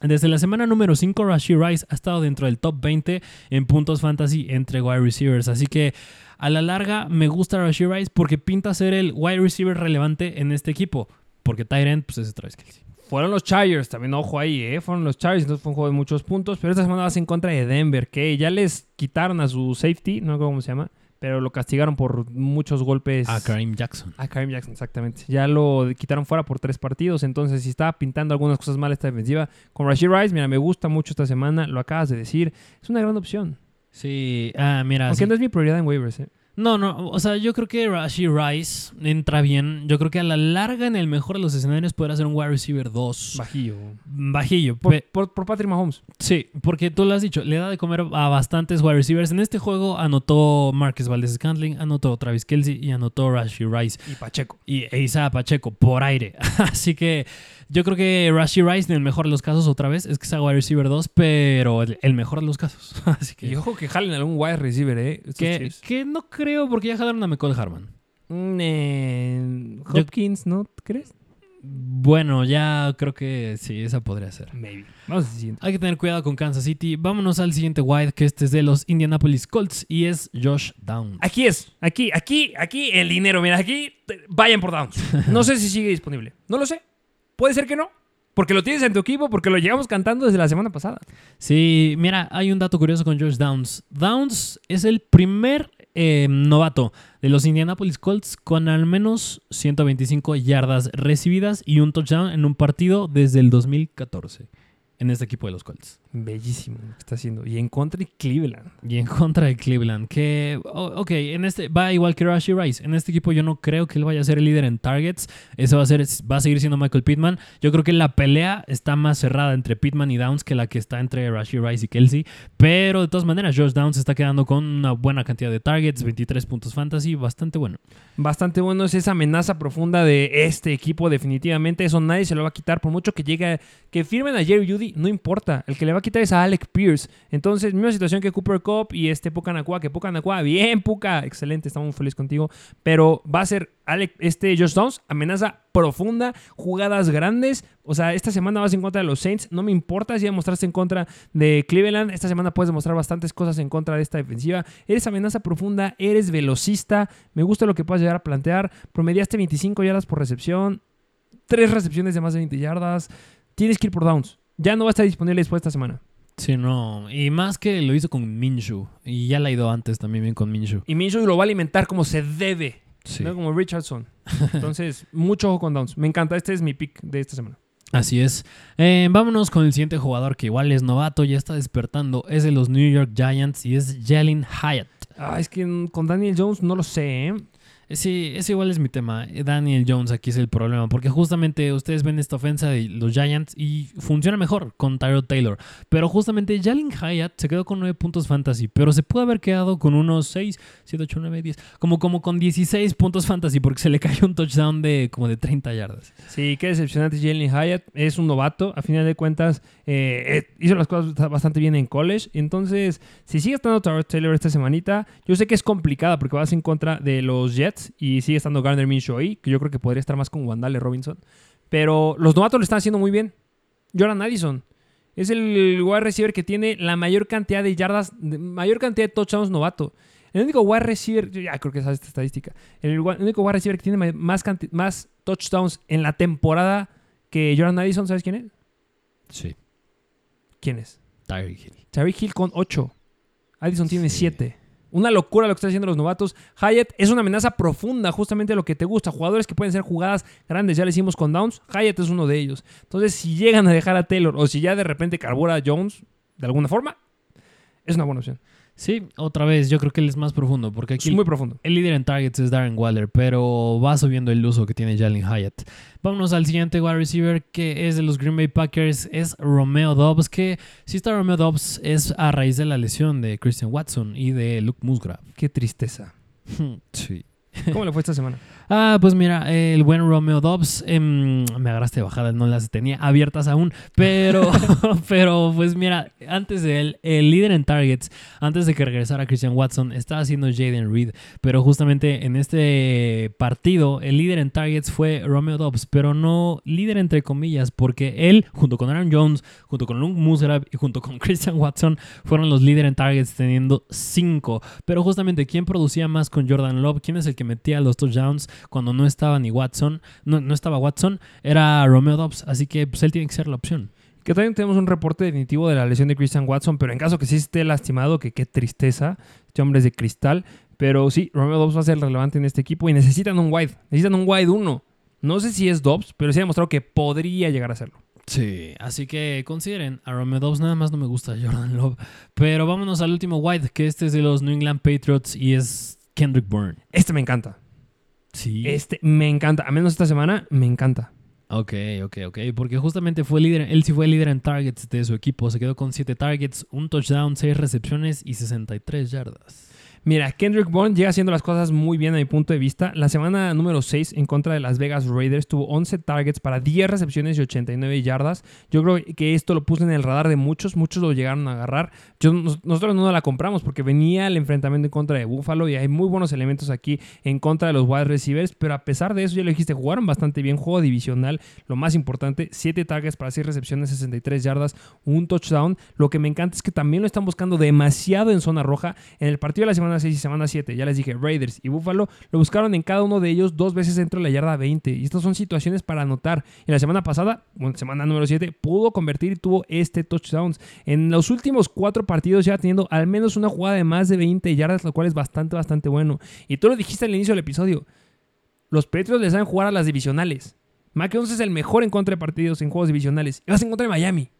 Speaker 4: desde la semana número 5 Rashee Rice ha estado dentro del top 20 en puntos fantasy entre wide receivers. Así que a la larga me gusta Rashee Rice porque pinta ser el wide receiver relevante en este equipo. Porque Tyrant, pues es Travis Kelsey.
Speaker 3: Fueron los Chargers, también ojo ahí, ¿eh? Fueron los Chargers, entonces fue un juego de muchos puntos. Pero esta semana vas en contra de Denver, que ya les quitaron a su safety, no sé cómo se llama, pero lo castigaron por muchos golpes.
Speaker 4: A Kareem Jackson.
Speaker 3: A Kareem Jackson, exactamente. Ya lo quitaron fuera por tres partidos. Entonces, si estaba pintando algunas cosas mal esta defensiva, con Rashid Rice, mira, me gusta mucho esta semana. Lo acabas de decir. Es una gran opción.
Speaker 4: Sí, ah, mira.
Speaker 3: Aunque
Speaker 4: sí.
Speaker 3: no es mi prioridad en waivers, ¿eh?
Speaker 4: No, no, o sea, yo creo que Rashee Rice entra bien. Yo creo que a la larga, en el mejor de los escenarios, podrá ser un wide receiver 2.
Speaker 3: Bajillo.
Speaker 4: Bajillo.
Speaker 3: Por, por, por Patrick Mahomes.
Speaker 4: Sí, porque tú lo has dicho, le da de comer a bastantes wide receivers. En este juego anotó Marcus Valdez Scantling, anotó Travis Kelsey y anotó Rashee Rice.
Speaker 3: Y Pacheco.
Speaker 4: Y e Isaiah Pacheco por aire. Así que yo creo que Rashee Rice, en el mejor de los casos, otra vez, es que sea wide receiver 2, pero el, el mejor de los casos. Así que.
Speaker 3: Y ojo que jalen algún wide receiver, ¿eh?
Speaker 4: Que, que no creo, porque ya jalaron a McCall Harman.
Speaker 3: Mm, eh, Hopkins, ¿no crees?
Speaker 4: Bueno, ya creo que sí, esa podría ser.
Speaker 3: Maybe. Vamos al siguiente.
Speaker 4: Hay que tener cuidado con Kansas City. Vámonos al siguiente wide, que este es de los Indianapolis Colts y es Josh Downs.
Speaker 3: Aquí es, aquí, aquí, aquí el dinero. Mira, aquí vayan por Downs. No sé si sigue disponible. No lo sé. Puede ser que no. Porque lo tienes en tu equipo, porque lo llevamos cantando desde la semana pasada.
Speaker 4: Sí, mira, hay un dato curioso con Josh Downs. Downs es el primer eh, novato de los Indianapolis Colts con al menos 125 yardas recibidas y un touchdown en un partido desde el 2014 en este equipo de los Colts.
Speaker 3: Bellísimo lo que está haciendo. Y en contra de Cleveland.
Speaker 4: Y en contra de Cleveland, que, oh, ok, en este va igual que Rashee Rice. En este equipo yo no creo que él vaya a ser el líder en targets. Ese va a, ser, va a seguir siendo Michael Pittman. Yo creo que la pelea está más cerrada entre Pittman y Downs que la que está entre Rashee Rice y Kelsey. Pero de todas maneras, Josh Downs está quedando con una buena cantidad de targets, 23 puntos fantasy, bastante bueno.
Speaker 3: Bastante bueno es esa amenaza profunda de este equipo, definitivamente. Eso nadie se lo va a quitar. Por mucho que llegue, que firmen a Jerry Judy, no importa. El que le va a quitar es a Alec Pierce. Entonces, misma situación que Cooper Cup y este Puka Nakua, que Puka Nakua, bien Puka, excelente, estamos muy felices contigo. Pero va a ser Alec, este Josh Downs, amenaza profunda, jugadas grandes. O sea, esta semana vas en contra de los Saints. No me importa si demostraste en contra de Cleveland. Esta semana puedes demostrar bastantes cosas en contra de esta defensiva. Eres amenaza profunda, eres velocista. Me gusta lo que puedas llegar a plantear. Promediaste 25 yardas por recepción. Tres recepciones de más de 20 yardas. Tienes que ir por downs. Ya no va a estar disponible después de esta semana.
Speaker 4: Sí, no. Y más que lo hizo con Minshew. Y ya la ha ido antes también bien con Minshew.
Speaker 3: Y Minshew lo va a alimentar como se debe.
Speaker 4: Sí.
Speaker 3: ¿no? Como Richardson. Entonces, mucho ojo con downs. Me encanta. Este es mi pick de esta semana.
Speaker 4: Así es. Eh, vámonos con el siguiente jugador que igual es novato, ya está despertando. Es de los New York Giants y es Jalen Hyatt.
Speaker 3: Ah, es que con Daniel Jones no lo sé, ¿eh?
Speaker 4: Sí, ese igual es mi tema. Daniel Jones aquí es el problema, porque justamente ustedes ven esta ofensa de los Giants y funciona mejor con Tyrod Taylor. Pero justamente Jalen Hyatt se quedó con 9 puntos fantasy, pero se pudo haber quedado con unos 6, 7, 8, 9, 10, como, como con 16 puntos fantasy, porque se le cayó un touchdown de como de 30 yardas.
Speaker 3: Sí, qué decepcionante Jalen Hyatt. Es un novato, a final de cuentas eh, eh, hizo las cosas bastante bien en college. Entonces, si sigue estando Tyrod Taylor esta semanita, yo sé que es complicada porque vas en contra de los Jets y sigue estando Garner Minshew ahí, que yo creo que podría estar más con Wandale Robinson. Pero los novatos lo están haciendo muy bien. Jordan Addison es el wide receiver que tiene la mayor cantidad de yardas, mayor cantidad de touchdowns novato. El único wide receiver, ya creo que sabes esta estadística, el único wide receiver que tiene más, más touchdowns en la temporada que Jordan Addison, ¿sabes quién es?
Speaker 4: Sí.
Speaker 3: ¿Quién es?
Speaker 4: Tyreek Hill.
Speaker 3: Tyreek Hill con 8. Addison tiene 7. Una locura lo que están haciendo los novatos. Hyatt es una amenaza profunda, justamente lo que te gusta. Jugadores que pueden ser jugadas grandes, ya le hicimos con Downs. Hyatt es uno de ellos. Entonces, si llegan a dejar a Taylor o si ya de repente carbura a Jones de alguna forma, es una buena opción.
Speaker 4: Sí, otra vez, yo creo que él es más profundo, porque aquí
Speaker 3: es muy profundo.
Speaker 4: El líder en targets es Darren Waller, pero va subiendo el uso que tiene Jalen Hyatt. Vámonos al siguiente wide receiver que es de los Green Bay Packers, es Romeo Dobbs, que si está Romeo Dobbs es a raíz de la lesión de Christian Watson y de Luke Musgrave.
Speaker 3: Qué tristeza.
Speaker 4: sí.
Speaker 3: ¿Cómo le fue esta semana?
Speaker 4: Ah, pues mira, el buen Romeo Dobbs, em, me agarraste bajada, no las tenía abiertas aún, pero, pero pues mira, antes de él, el líder en targets, antes de que regresara Christian Watson, estaba haciendo Jaden Reed, pero justamente en este partido, el líder en targets fue Romeo Dobbs, pero no líder entre comillas, porque él, junto con Aaron Jones, junto con Luke Musgrave y junto con Christian Watson, fueron los líderes en targets teniendo 5, pero justamente, ¿quién producía más con Jordan Love? ¿Quién es el que metía los touchdowns? Cuando no estaba ni Watson, no, no estaba Watson, era Romeo Dobbs, así que pues él tiene que ser la opción.
Speaker 3: Que también tenemos un reporte definitivo de la lesión de Christian Watson, pero en caso que sí esté lastimado, que qué tristeza, este hombre es de cristal, pero sí, Romeo Dobbs va a ser relevante en este equipo y necesitan un wide, necesitan un wide 1. No sé si es Dobbs, pero sí ha demostrado que podría llegar a serlo.
Speaker 4: Sí, así que consideren a Romeo Dobbs, nada más no me gusta Jordan Love. Pero vámonos al último wide, que este es de los New England Patriots y es Kendrick Bourne.
Speaker 3: Este me encanta.
Speaker 4: Sí.
Speaker 3: Este me encanta. A menos esta semana, me encanta.
Speaker 4: Ok, ok, ok. Porque justamente fue líder, él sí fue líder en targets de su equipo. Se quedó con 7 targets, un touchdown, 6 recepciones y 63 yardas.
Speaker 3: Mira, Kendrick Bourne llega haciendo las cosas muy bien a mi punto de vista. La semana número 6 en contra de Las Vegas Raiders tuvo 11 targets para 10 recepciones y 89 yardas. Yo creo que esto lo puso en el radar de muchos, muchos lo llegaron a agarrar. Yo, nosotros no la compramos porque venía el enfrentamiento en contra de Buffalo y hay muy buenos elementos aquí en contra de los wide receivers, pero a pesar de eso ya lo dijiste, jugaron bastante bien, juego divisional, lo más importante, 7 targets para 6 recepciones, 63 yardas, un touchdown. Lo que me encanta es que también lo están buscando demasiado en zona roja. En el partido de la semana 6 y semana 7, ya les dije, Raiders y Buffalo, lo buscaron en cada uno de ellos dos veces dentro de la yarda 20. Y estas son situaciones para anotar. En la semana pasada, bueno, semana número 7, pudo convertir y tuvo este touchdowns. En los últimos cuatro partidos ya teniendo al menos una jugada de más de 20 yardas, lo cual es bastante, bastante bueno. Y tú lo dijiste al inicio del episodio. Los Patriots les saben jugar a las divisionales. Mac Jones es el mejor en contra de partidos en juegos divisionales. Y vas en contra de Miami.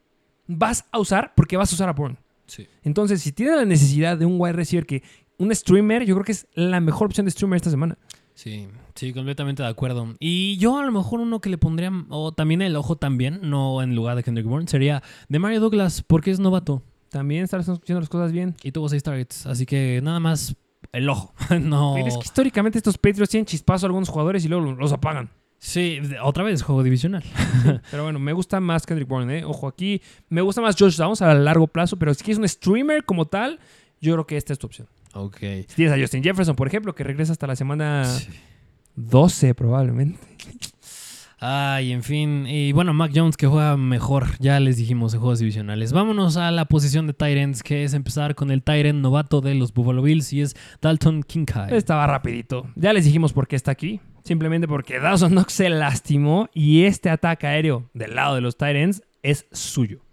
Speaker 3: Vas a usar porque vas a usar a Bourne. Entonces, si tienes la necesidad de un wide receiver que un streamer, yo creo que es la mejor opción de streamer esta semana.
Speaker 4: Sí, sí, completamente de acuerdo. Y yo a lo mejor uno que le pondría, o también el ojo también, no en lugar de Kendrick Bourne, sería de Mario Douglas, porque es novato.
Speaker 3: También estás haciendo las cosas bien.
Speaker 4: Y tuvo seis targets, así que nada más el ojo. no.
Speaker 3: es que históricamente estos Patriots tienen chispazo a algunos jugadores y luego los apagan.
Speaker 4: Sí, otra vez, juego divisional.
Speaker 3: pero bueno, me gusta más Kendrick Bourne, ¿eh? Ojo, aquí me gusta más Josh Downs a largo plazo, pero si es un streamer como tal, yo creo que esta es tu opción.
Speaker 4: Ok.
Speaker 3: Si tienes a Justin Jefferson, por ejemplo, que regresa hasta la semana 12 probablemente.
Speaker 4: Ay, en fin. Y bueno, Mac Jones que juega mejor, ya les dijimos en juegos divisionales. Vámonos a la posición de Tyrants, que es empezar con el Tyrant novato de los Buffalo Bills y es Dalton Kincaid.
Speaker 3: Estaba rapidito. Ya les dijimos por qué está aquí. Simplemente porque Dawson Knox se lastimó y este ataque aéreo del lado de los Tyrants es suyo.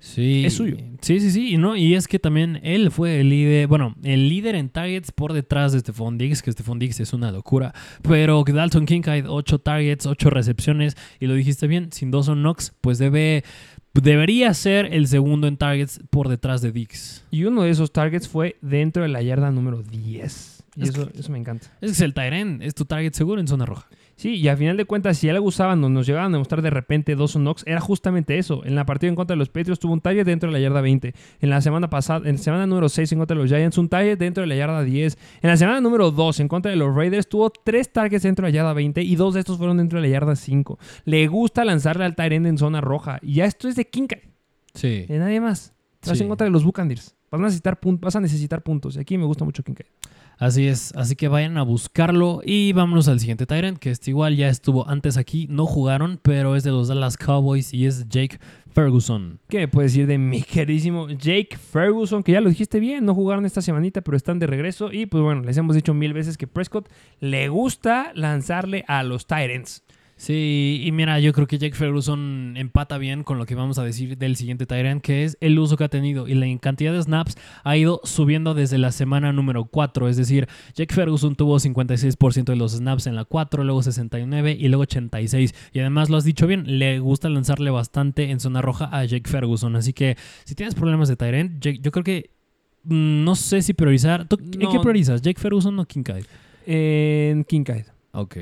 Speaker 4: Sí.
Speaker 3: Es suyo.
Speaker 4: Sí, sí, sí. Y, no, y es que también él fue el líder, bueno, el líder en targets por detrás de Stephon Diggs, que Stephon Diggs es una locura. Pero Dalton Kincaid, 8 targets, 8 recepciones. Y lo dijiste bien, sin Dawson Knox, pues debe, debería ser el segundo en targets por detrás de Diggs.
Speaker 3: Y uno de esos targets fue dentro de la yarda número 10. Y eso, eso me encanta.
Speaker 4: Es que el Tyren es tu target seguro en zona roja.
Speaker 3: Sí, y a final de cuentas, si algo usaban o nos llegaban a mostrar de repente dos Knox, era justamente eso. En la partida en contra de los Patriots tuvo un target dentro de la yarda 20. En la semana pasada, en la semana número 6 en contra de los Giants, un target dentro de la yarda 10. En la semana número 2 en contra de los Raiders, tuvo tres targets dentro de la yarda 20 y dos de estos fueron dentro de la yarda 5. Le gusta lanzarle al Tyrend en zona roja. Y ya esto es de Kincaid,
Speaker 4: Sí.
Speaker 3: de nadie más. Estás
Speaker 4: Sí.
Speaker 3: en contra de los Buccaneers. Vas a necesitar, pun- vas a necesitar puntos. Y aquí me gusta mucho Kincaid.
Speaker 4: Así es, así que vayan a buscarlo y vámonos al siguiente Tyrant, que este igual ya estuvo antes aquí, no jugaron, pero es de los Dallas Cowboys y es Jake Ferguson.
Speaker 3: ¿Qué puedes decir de mi queridísimo Jake Ferguson? Que ya lo dijiste bien, no jugaron esta semanita, pero están de regreso. Y pues bueno, les hemos dicho mil veces que Prescott le gusta lanzarle a los Tyrants.
Speaker 4: Sí, y mira, yo creo que Jake Ferguson empata bien con lo que vamos a decir del siguiente Tyrant, que es el uso que ha tenido y la cantidad de snaps ha ido subiendo desde la semana número 4. Es decir, Jake Ferguson tuvo 56% de los snaps en la 4, luego 69 y luego 86. Y además lo has dicho bien, le gusta lanzarle bastante en zona roja a Jake Ferguson. Así que si tienes problemas de Tyrant, Jake- yo creo que mm, no sé si priorizar. ¿Tú ¿En
Speaker 3: No.
Speaker 4: qué priorizas? ¿Jake Ferguson o Kincaid?
Speaker 3: En Kincaid.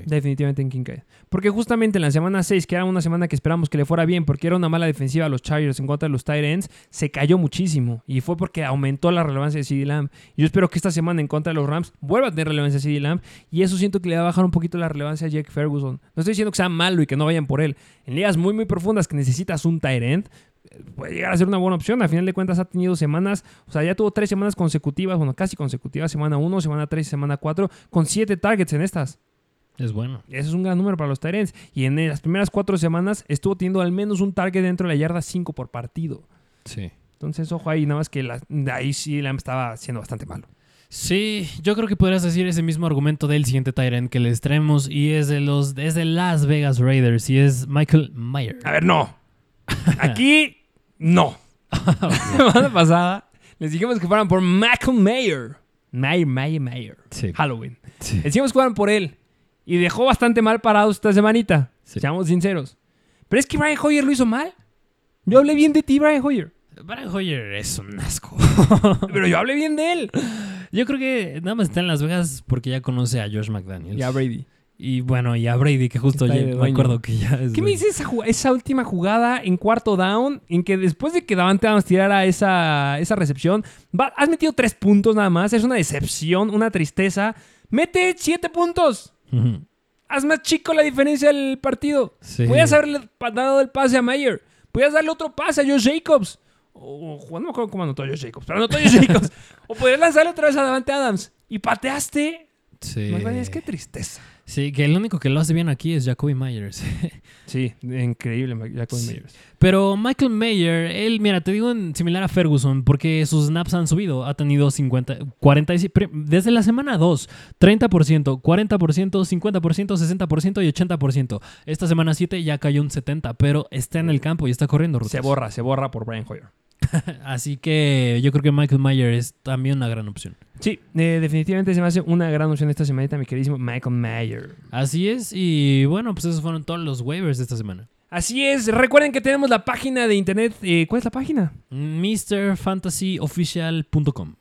Speaker 3: Definitivamente en Kincaid. Porque justamente en la semana 6, que era una semana que esperamos que le fuera bien, porque era una mala defensiva a los Chargers en contra de los Tyrants, se cayó muchísimo. Y fue porque aumentó la relevancia de CD Lamb. Y yo espero que esta semana en contra de los Rams vuelva a tener relevancia CD Lamb. Y eso siento que le va a bajar un poquito la relevancia a Jake Ferguson. No estoy diciendo que sea malo y que no vayan por él. En ligas muy, muy profundas que necesitas un Tyrant, puede llegar a ser una buena opción. A final de cuentas ha tenido semanas, o sea, ya tuvo tres semanas consecutivas, bueno, casi consecutivas, semana 1, semana 3 y semana 4, con siete targets en estas.
Speaker 4: Es bueno.
Speaker 3: Ese es un gran número para los Tyrants. Y en las primeras cuatro semanas estuvo teniendo al menos un target dentro de la yarda 5 por partido.
Speaker 4: Sí.
Speaker 3: Entonces, ojo ahí, nada más que la- ahí sí Lamb estaba siendo bastante malo.
Speaker 4: Sí, yo creo que podrías decir ese mismo argumento del siguiente Tyrant que les traemos y es de los es de Las Vegas Raiders y es Michael Mayer.
Speaker 3: A ver, no. Aquí, no. La semana pasada les dijimos que fueran por Michael Mayer. Mayer, Mayer, Mayer.
Speaker 4: Sí.
Speaker 3: Halloween.
Speaker 4: Sí.
Speaker 3: Les dijimos que fueran por él. Y dejó bastante mal parado esta semanita.
Speaker 4: Sí.
Speaker 3: Seamos sinceros. Pero es que Brian Hoyer lo hizo mal. Yo hablé bien de ti, Brian Hoyer.
Speaker 4: Brian Hoyer es un asco.
Speaker 3: Pero yo hablé bien de él.
Speaker 4: yo creo que nada más está en Las Vegas porque ya conoce a Josh McDaniels.
Speaker 3: Y a Brady.
Speaker 4: Y bueno, y a Brady, que justo ya me acuerdo que ya es
Speaker 3: ¿Qué me dice esa última jugada en cuarto down? En que después de que Davante Adams tirara esa, esa recepción, va- has metido tres puntos nada más. Es una decepción, una tristeza. Mete siete puntos. Haz más chico la diferencia del partido.
Speaker 4: Sí.
Speaker 3: Podías haberle dado el pase a Mayer. Podías darle otro pase a Josh Jacobs. O, o- no me acuerdo cómo anotó Josh Jacobs, pero anotó Josh Jacobs. o podías lanzarle otra vez a Davante Adams. Y pateaste.
Speaker 4: Sí.
Speaker 3: McDaniels, qué tristeza.
Speaker 4: Sí, que el único que lo hace bien aquí es Jacoby Myers.
Speaker 3: Sí, increíble, Jacob
Speaker 4: Sí.
Speaker 3: Myers.
Speaker 4: Pero Michael Mayer, él, mira, te digo en- similar a Ferguson, porque sus snaps han subido. Ha tenido 50, 46, pri- desde la semana 2, 30%, 40%, 50%, 60% y 80%. Esta semana 7 ya cayó un 70%, pero está en el campo y está corriendo rutas.
Speaker 3: Se borra, se borra por Brian Hoyer.
Speaker 4: Así que yo creo que Michael Mayer es también una gran opción.
Speaker 3: Sí, eh, definitivamente se me hace una gran opción esta semanita, mi queridísimo Michael Mayer.
Speaker 4: Así es, y bueno, pues esos fueron todos los waivers de esta semana.
Speaker 3: Así es, recuerden que tenemos la página de internet. eh, ¿Cuál es la página?
Speaker 4: MrFantasyOfficial.com.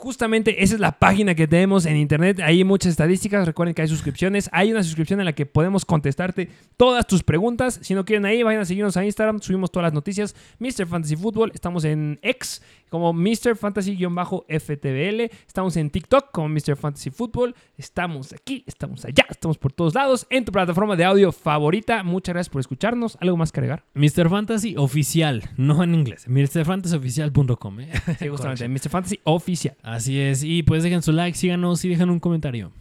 Speaker 3: Justamente esa es la página que tenemos en internet. Hay muchas estadísticas. Recuerden que hay suscripciones. Hay una suscripción en la que podemos contestarte todas tus preguntas. Si no quieren ahí, vayan a seguirnos a Instagram. Subimos todas las noticias. Mr. Fantasy Football. Estamos en X como Mr. Fantasy-FTBL. Estamos en TikTok como Mr. Fantasy Football. Estamos aquí, estamos allá, estamos por todos lados. En tu plataforma de audio favorita. Muchas gracias por escucharnos. ¿Algo más que agregar?
Speaker 4: Mr. Fantasy Oficial, no en inglés. MrFantasyOfficial.com. ¿eh?
Speaker 3: Sí, justamente. Mr. Fantasy Oficial.
Speaker 4: Así es. Y pues dejen su like, síganos y dejen un comentario.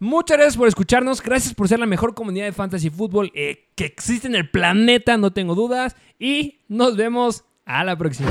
Speaker 3: Muchas gracias por escucharnos. Gracias por ser la mejor comunidad de fantasy fútbol eh, que existe en el planeta, no tengo dudas. Y nos vemos a la próxima.